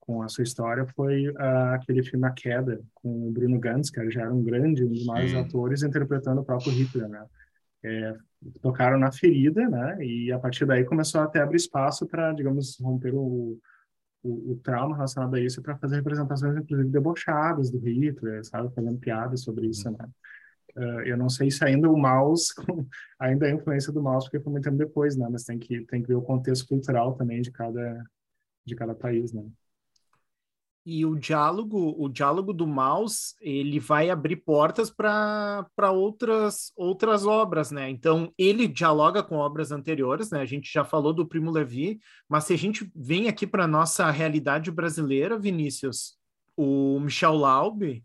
com a sua história foi uh, aquele filme A Queda com o Bruno Ganz, que já era um grande, um dos maiores atores interpretando o próprio Hitler, né? É, tocaram na ferida, né? E a partir daí começou a até abrir espaço para, digamos, romper o, o, o trauma relacionado a isso para fazer representações, inclusive, debochadas do Hitler, sabe? Fazendo piadas sobre isso, né? Uh, eu não sei se ainda o mouse, [LAUGHS] ainda é a influência do mouse, porque foi muito tempo depois, né? Mas tem que, tem que ver o contexto cultural também de cada, de cada país, né? E o diálogo, o diálogo do Maus, ele vai abrir portas para outras outras obras, né? Então, ele dialoga com obras anteriores, né? A gente já falou do Primo Levi, mas se a gente vem aqui para nossa realidade brasileira, Vinícius, o Michel Laube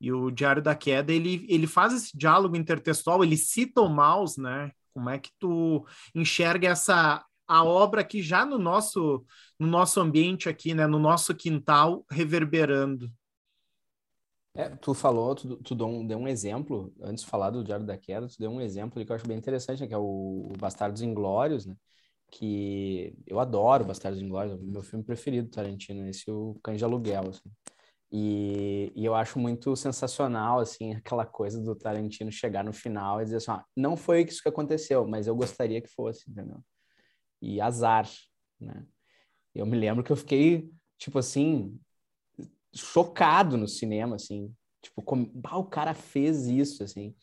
e o Diário da Queda, ele, ele faz esse diálogo intertextual, ele cita o Maus, né? Como é que tu enxerga essa a obra aqui já no nosso no nosso ambiente aqui, né, no nosso quintal, reverberando. É, tu falou, tu, tu deu, um, deu um exemplo, antes de falar do Diário da Queda, tu deu um exemplo que eu acho bem interessante, né, que é o, Bastardos Inglórios, né, que eu adoro Bastardos Inglórios, é o meu filme preferido Tarantino, esse o Cães de Aluguel, assim. E, e, eu acho muito sensacional, assim, aquela coisa do Tarantino chegar no final e dizer assim, ah, não foi isso que aconteceu, mas eu gostaria que fosse, entendeu? E azar, né? Eu me lembro que eu fiquei, tipo assim, chocado no cinema, assim. Tipo, como, ah, o cara fez isso, assim.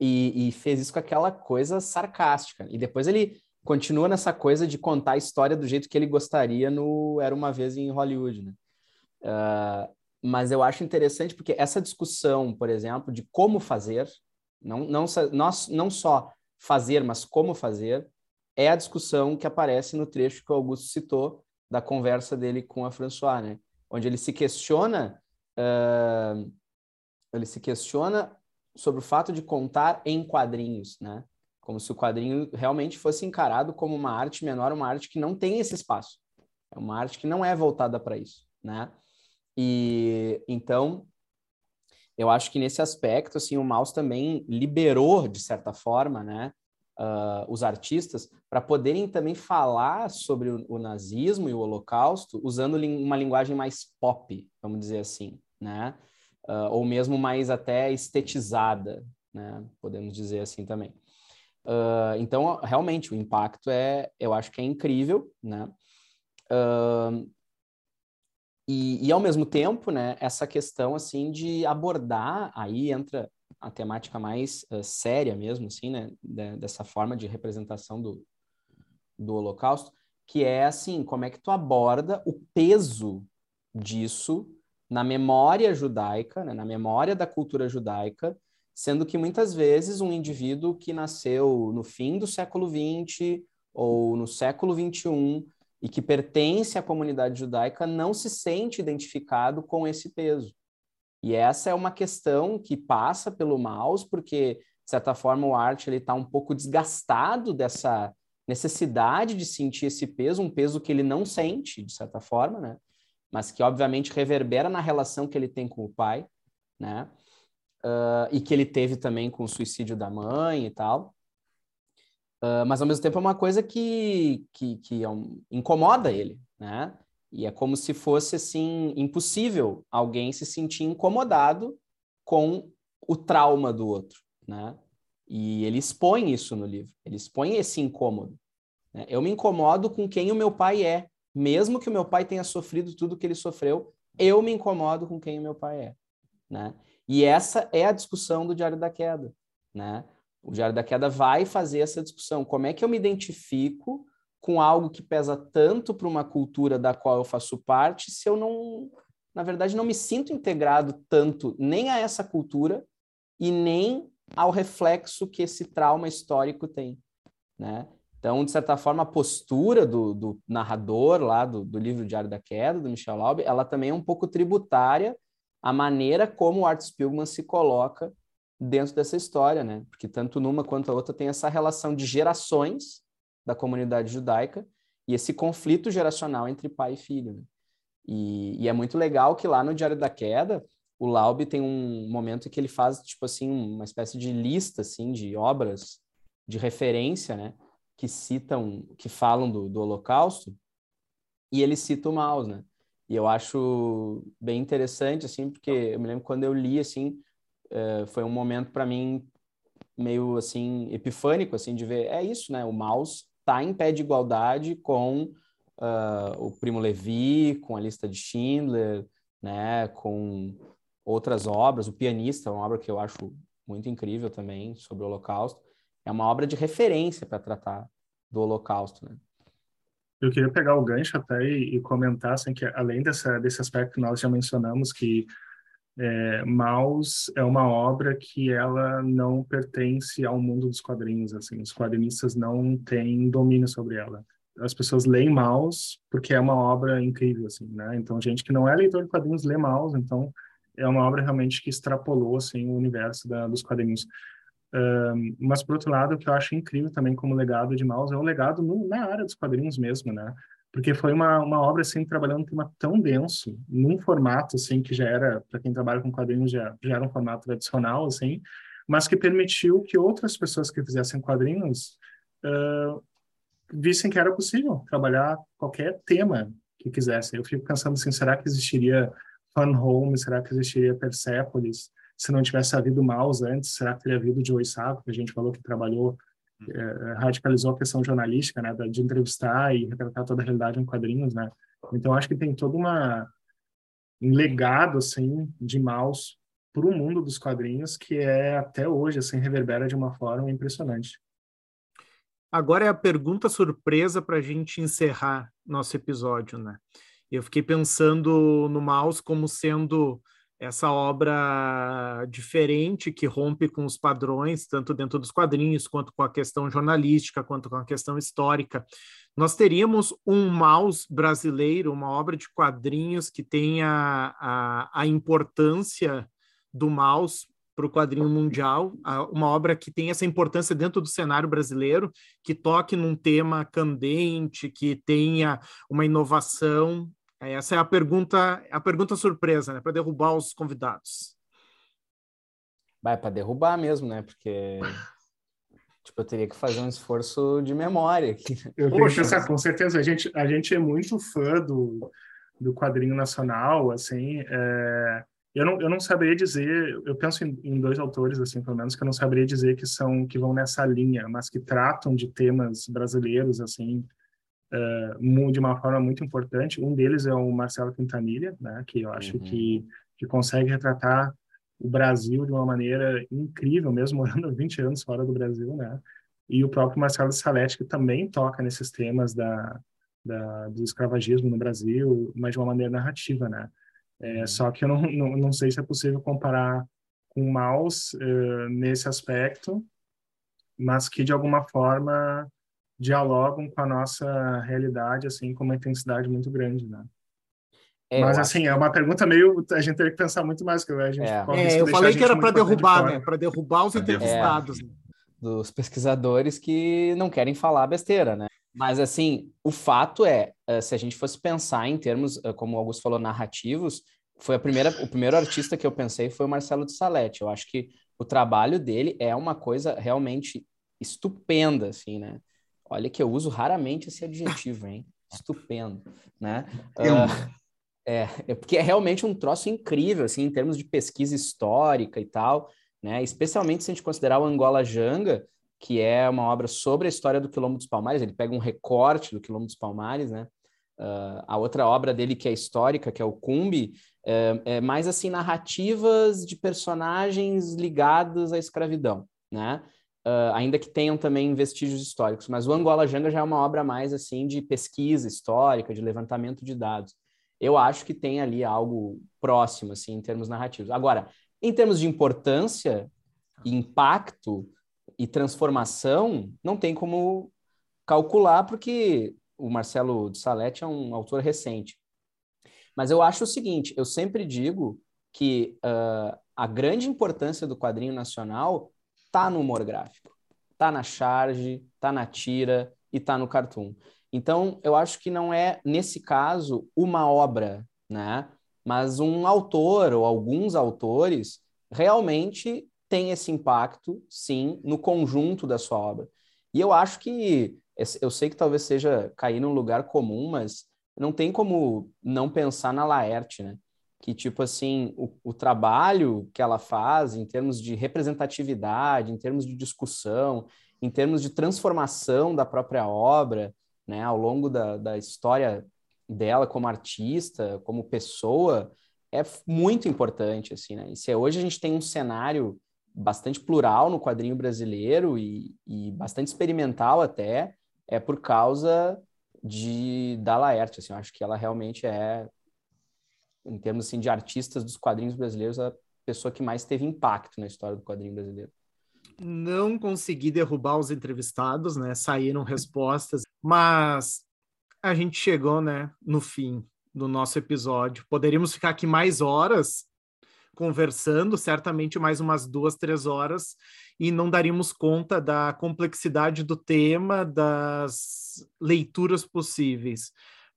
E, e, fez isso com aquela coisa sarcástica. E depois ele continua nessa coisa de contar a história do jeito que ele gostaria no Era Uma Vez em Hollywood, né? Uh, mas eu acho interessante porque essa discussão, por exemplo, de como fazer, não, não, não, não só fazer, mas como fazer, é a discussão que aparece no trecho que o Augusto citou, da conversa dele com a François, né? Onde ele se questiona, uh, ele se questiona sobre o fato de contar em quadrinhos, né? Como se o quadrinho realmente fosse encarado como uma arte menor, uma arte que não tem esse espaço. É uma arte que não é voltada para isso, né? E então eu acho que nesse aspecto assim o Maus também liberou de certa forma, né? Uh, os artistas para poderem também falar sobre o, o, nazismo e o holocausto usando uma linguagem mais pop, vamos dizer assim, né? Uh, ou mesmo mais até estetizada, né? Podemos dizer assim também. Uh, então, realmente, o impacto é, eu acho que é incrível, né? Uh, e, e, ao mesmo tempo, né, essa questão, assim, de abordar, aí entra a temática mais uh, séria mesmo, assim, né, de, dessa forma de representação do, do Holocausto, que é assim, como é que tu aborda o peso disso na memória judaica, né, na memória da cultura judaica, sendo que muitas vezes um indivíduo que nasceu no fim do século XX ou no século XXI e que pertence à comunidade judaica não se sente identificado com esse peso. E essa é uma questão que passa pelo mouse, porque, de certa forma, o arte está um pouco desgastado dessa necessidade de sentir esse peso, um peso que ele não sente, de certa forma, né? Mas que, obviamente, reverbera na relação que ele tem com o pai, né? Uh, e que ele teve também com o suicídio da mãe e tal. Uh, mas, ao mesmo tempo, é uma coisa que, que, que é um, incomoda ele, né? E é como se fosse assim impossível alguém se sentir incomodado com o trauma do outro, né? E ele expõe isso no livro. Ele expõe esse incômodo. Né? Eu me incomodo com quem o meu pai é, mesmo que o meu pai tenha sofrido tudo que ele sofreu. Eu me incomodo com quem o meu pai é, né? E essa é a discussão do Diário da Queda, né? O Diário da Queda vai fazer essa discussão. Como é que eu me identifico com algo que pesa tanto para uma cultura da qual eu faço parte, se eu não, na verdade, não me sinto integrado tanto nem a essa cultura e nem ao reflexo que esse trauma histórico tem, né? Então, de certa forma, a postura do, do narrador lá do, do, livro Diário da Queda, do Michel Laube, ela também é um pouco tributária à maneira como o Art Spiegelman se coloca dentro dessa história, né? Porque tanto numa quanto a outra tem essa relação de gerações da comunidade judaica e esse conflito geracional entre pai e filho. Né? E, e, é muito legal que lá no Diário da Queda, o Laube tem um momento que ele faz, tipo assim, uma espécie de lista, assim, de obras de referência, né? Que citam, que falam do, do Holocausto, e ele cita o Maus, né? E eu acho bem interessante, assim, porque eu me lembro quando eu li, assim, uh, foi um momento para mim meio, assim, epifânico, assim, de ver, é isso, né? O Maus está em pé de igualdade com uh, o Primo Levi, com a lista de Schindler, né, com outras obras, o Pianista, uma obra que eu acho muito incrível também sobre o Holocausto, é uma obra de referência para tratar do Holocausto, né? Eu queria pegar o gancho até e, e comentar assim, que além dessa, desse aspecto que nós já mencionamos que é, Maus é uma obra que ela não pertence ao mundo dos quadrinhos, assim, os quadrinistas não têm domínio sobre ela. As pessoas leem Maus porque é uma obra incrível, assim, né? Então, gente que não é leitor de quadrinhos lê Maus, então é uma obra realmente que extrapolou, assim, o universo da, dos quadrinhos. Um, mas, por outro lado, o que eu acho incrível também como legado de Maus é o legado no, na área dos quadrinhos mesmo, né? Porque foi uma, uma obra assim trabalhando um tema tão denso num formato assim que já era para quem trabalha com quadrinhos já, já era um formato tradicional assim mas que permitiu que outras pessoas que fizessem quadrinhos uh, vissem que era possível trabalhar qualquer tema que quisessem. Eu fico pensando assim será que existiria Fun Home? Será que existiria Persepolis? Se não tivesse havido Mouse antes será que teria havido Joey Sacco que a gente falou que trabalhou radicalizou a questão jornalística, né, de entrevistar e retratar toda a realidade em quadrinhos, né. Então acho que tem todo uma um legado assim de Maus para o mundo dos quadrinhos que é até hoje assim reverbera de uma forma impressionante. Agora é a pergunta surpresa para a gente encerrar nosso episódio, né? Eu fiquei pensando no Maus como sendo essa obra diferente que rompe com os padrões, tanto dentro dos quadrinhos, quanto com a questão jornalística, quanto com a questão histórica. Nós teríamos um Maus brasileiro, uma obra de quadrinhos que tenha a, a importância do Maus para o quadrinho mundial, uma obra que tem essa importância dentro do cenário brasileiro, que toque num tema candente, que tenha uma inovação essa é a pergunta, a pergunta surpresa, né? Para derrubar os convidados. Vai para derrubar mesmo, né? Porque tipo, eu teria que fazer um esforço de memória aqui. Eu tenho que pensar, com certeza. A gente, a gente é muito fã do, do quadrinho nacional, assim. É... Eu não, eu não saberia dizer, eu penso em, em, dois autores, assim, pelo menos, que eu não saberia dizer que são, que vão nessa linha, mas que tratam de temas brasileiros, assim, uh, de uma forma muito importante. Um deles é o Marcelo Quintanilha, né, que eu acho uhum. que, que consegue retratar o Brasil de uma maneira incrível, mesmo [LAUGHS] morando 20 anos fora do Brasil, né? E o próprio Marcelo Salete, que também toca nesses temas da, da, do escravagismo no Brasil, mas de uma maneira narrativa, né? É, uhum. Só que eu não, não, não sei se é possível comparar com Maus uh, nesse aspecto, mas que de alguma forma dialogam com a nossa realidade, assim, com uma intensidade muito grande, né? É, Mas, assim, que... é uma pergunta meio... A gente teria que pensar muito mais, que a gente... É, é eu falei que era para derrubar, né? Para derrubar os entrevistados. É, dos pesquisadores que não querem falar besteira, né? Mas, assim, o fato é, eh, se a gente fosse pensar em termos, eh, como o Augusto falou, narrativos, foi a primeira, o primeiro artista que eu pensei foi o Marcelo de Salete. Eu acho que o trabalho dele é uma coisa realmente estupenda, assim, né? Olha que eu uso raramente esse adjetivo, hein? Estupendo, né? Uh, é, é porque é realmente um troço incrível, assim, em termos de pesquisa histórica e tal, né? Especialmente se a gente considerar o Angola Janga, que é uma obra sobre a história do Quilombo dos Palmares, ele pega um recorte do Quilombo dos Palmares, né? Uh, a outra obra dele que é histórica, que é o Cumbi, é, é mais assim narrativas de personagens ligados à escravidão, né? Uh, ainda que tenham também vestígios históricos. Mas o Angola Janga já é uma obra mais assim de pesquisa histórica, de levantamento de dados. Eu acho que tem ali algo próximo, assim, em termos narrativos. Agora, em termos de importância, impacto e transformação, não tem como calcular, porque o Marcelo de Salete é um autor recente. Mas eu acho o seguinte: eu sempre digo que uh, a grande importância do quadrinho nacional tá no humor gráfico, tá na charge, tá na tira e tá no cartoon. Então, eu acho que não é, nesse caso, uma obra, né? Mas um autor ou alguns autores realmente têm esse impacto, sim, no conjunto da sua obra. E eu acho que, eu sei que talvez seja cair num lugar comum, mas não tem como não pensar na Laerte, né? Que, tipo assim, o, o, trabalho que ela faz em termos de representatividade, em termos de discussão, em termos de transformação da própria obra, né, ao longo da, da história dela como artista, como pessoa, é muito importante, assim, né? E se hoje a gente tem um cenário bastante plural no quadrinho brasileiro e, e bastante experimental até, é por causa de da Laerte, assim, eu acho que ela realmente é, em termos assim, de artistas dos quadrinhos brasileiros, a pessoa que mais teve impacto na história do quadrinho brasileiro. Não consegui derrubar os entrevistados, né? Saíram respostas, mas a gente chegou, né, no fim do nosso episódio. Poderíamos ficar aqui mais horas conversando, certamente mais umas duas, três horas, e não daríamos conta da complexidade do tema, das leituras possíveis.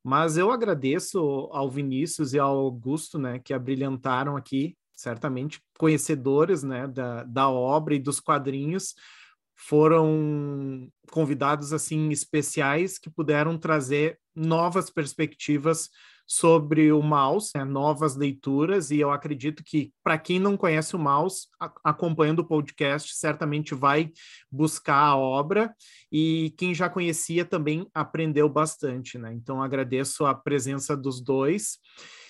Mas eu agradeço ao Vinícius e ao Augusto, né, que abrilhantaram aqui, certamente conhecedores, né, da, da obra e dos quadrinhos, foram convidados assim especiais que puderam trazer novas perspectivas sobre o Maus, né, novas leituras, e eu acredito que, para quem não conhece o Maus, acompanhando o podcast, certamente vai buscar a obra, e quem já conhecia também aprendeu bastante, né? Então, agradeço a presença dos dois.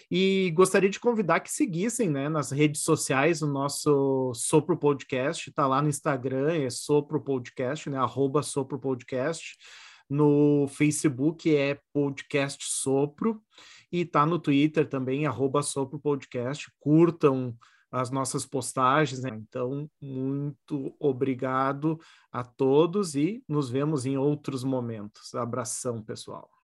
E gostaria de convidar que seguissem né, nas redes sociais o nosso Sopro Podcast, está lá no Instagram, é Sopro Podcast, né? Arroba Sopro Podcast. No Facebook é Podcast Sopro e tá no Twitter também, arroba Sopro Podcast. Curtam as nossas postagens. Né? Então, muito obrigado a todos e nos vemos em outros momentos. Abração, pessoal.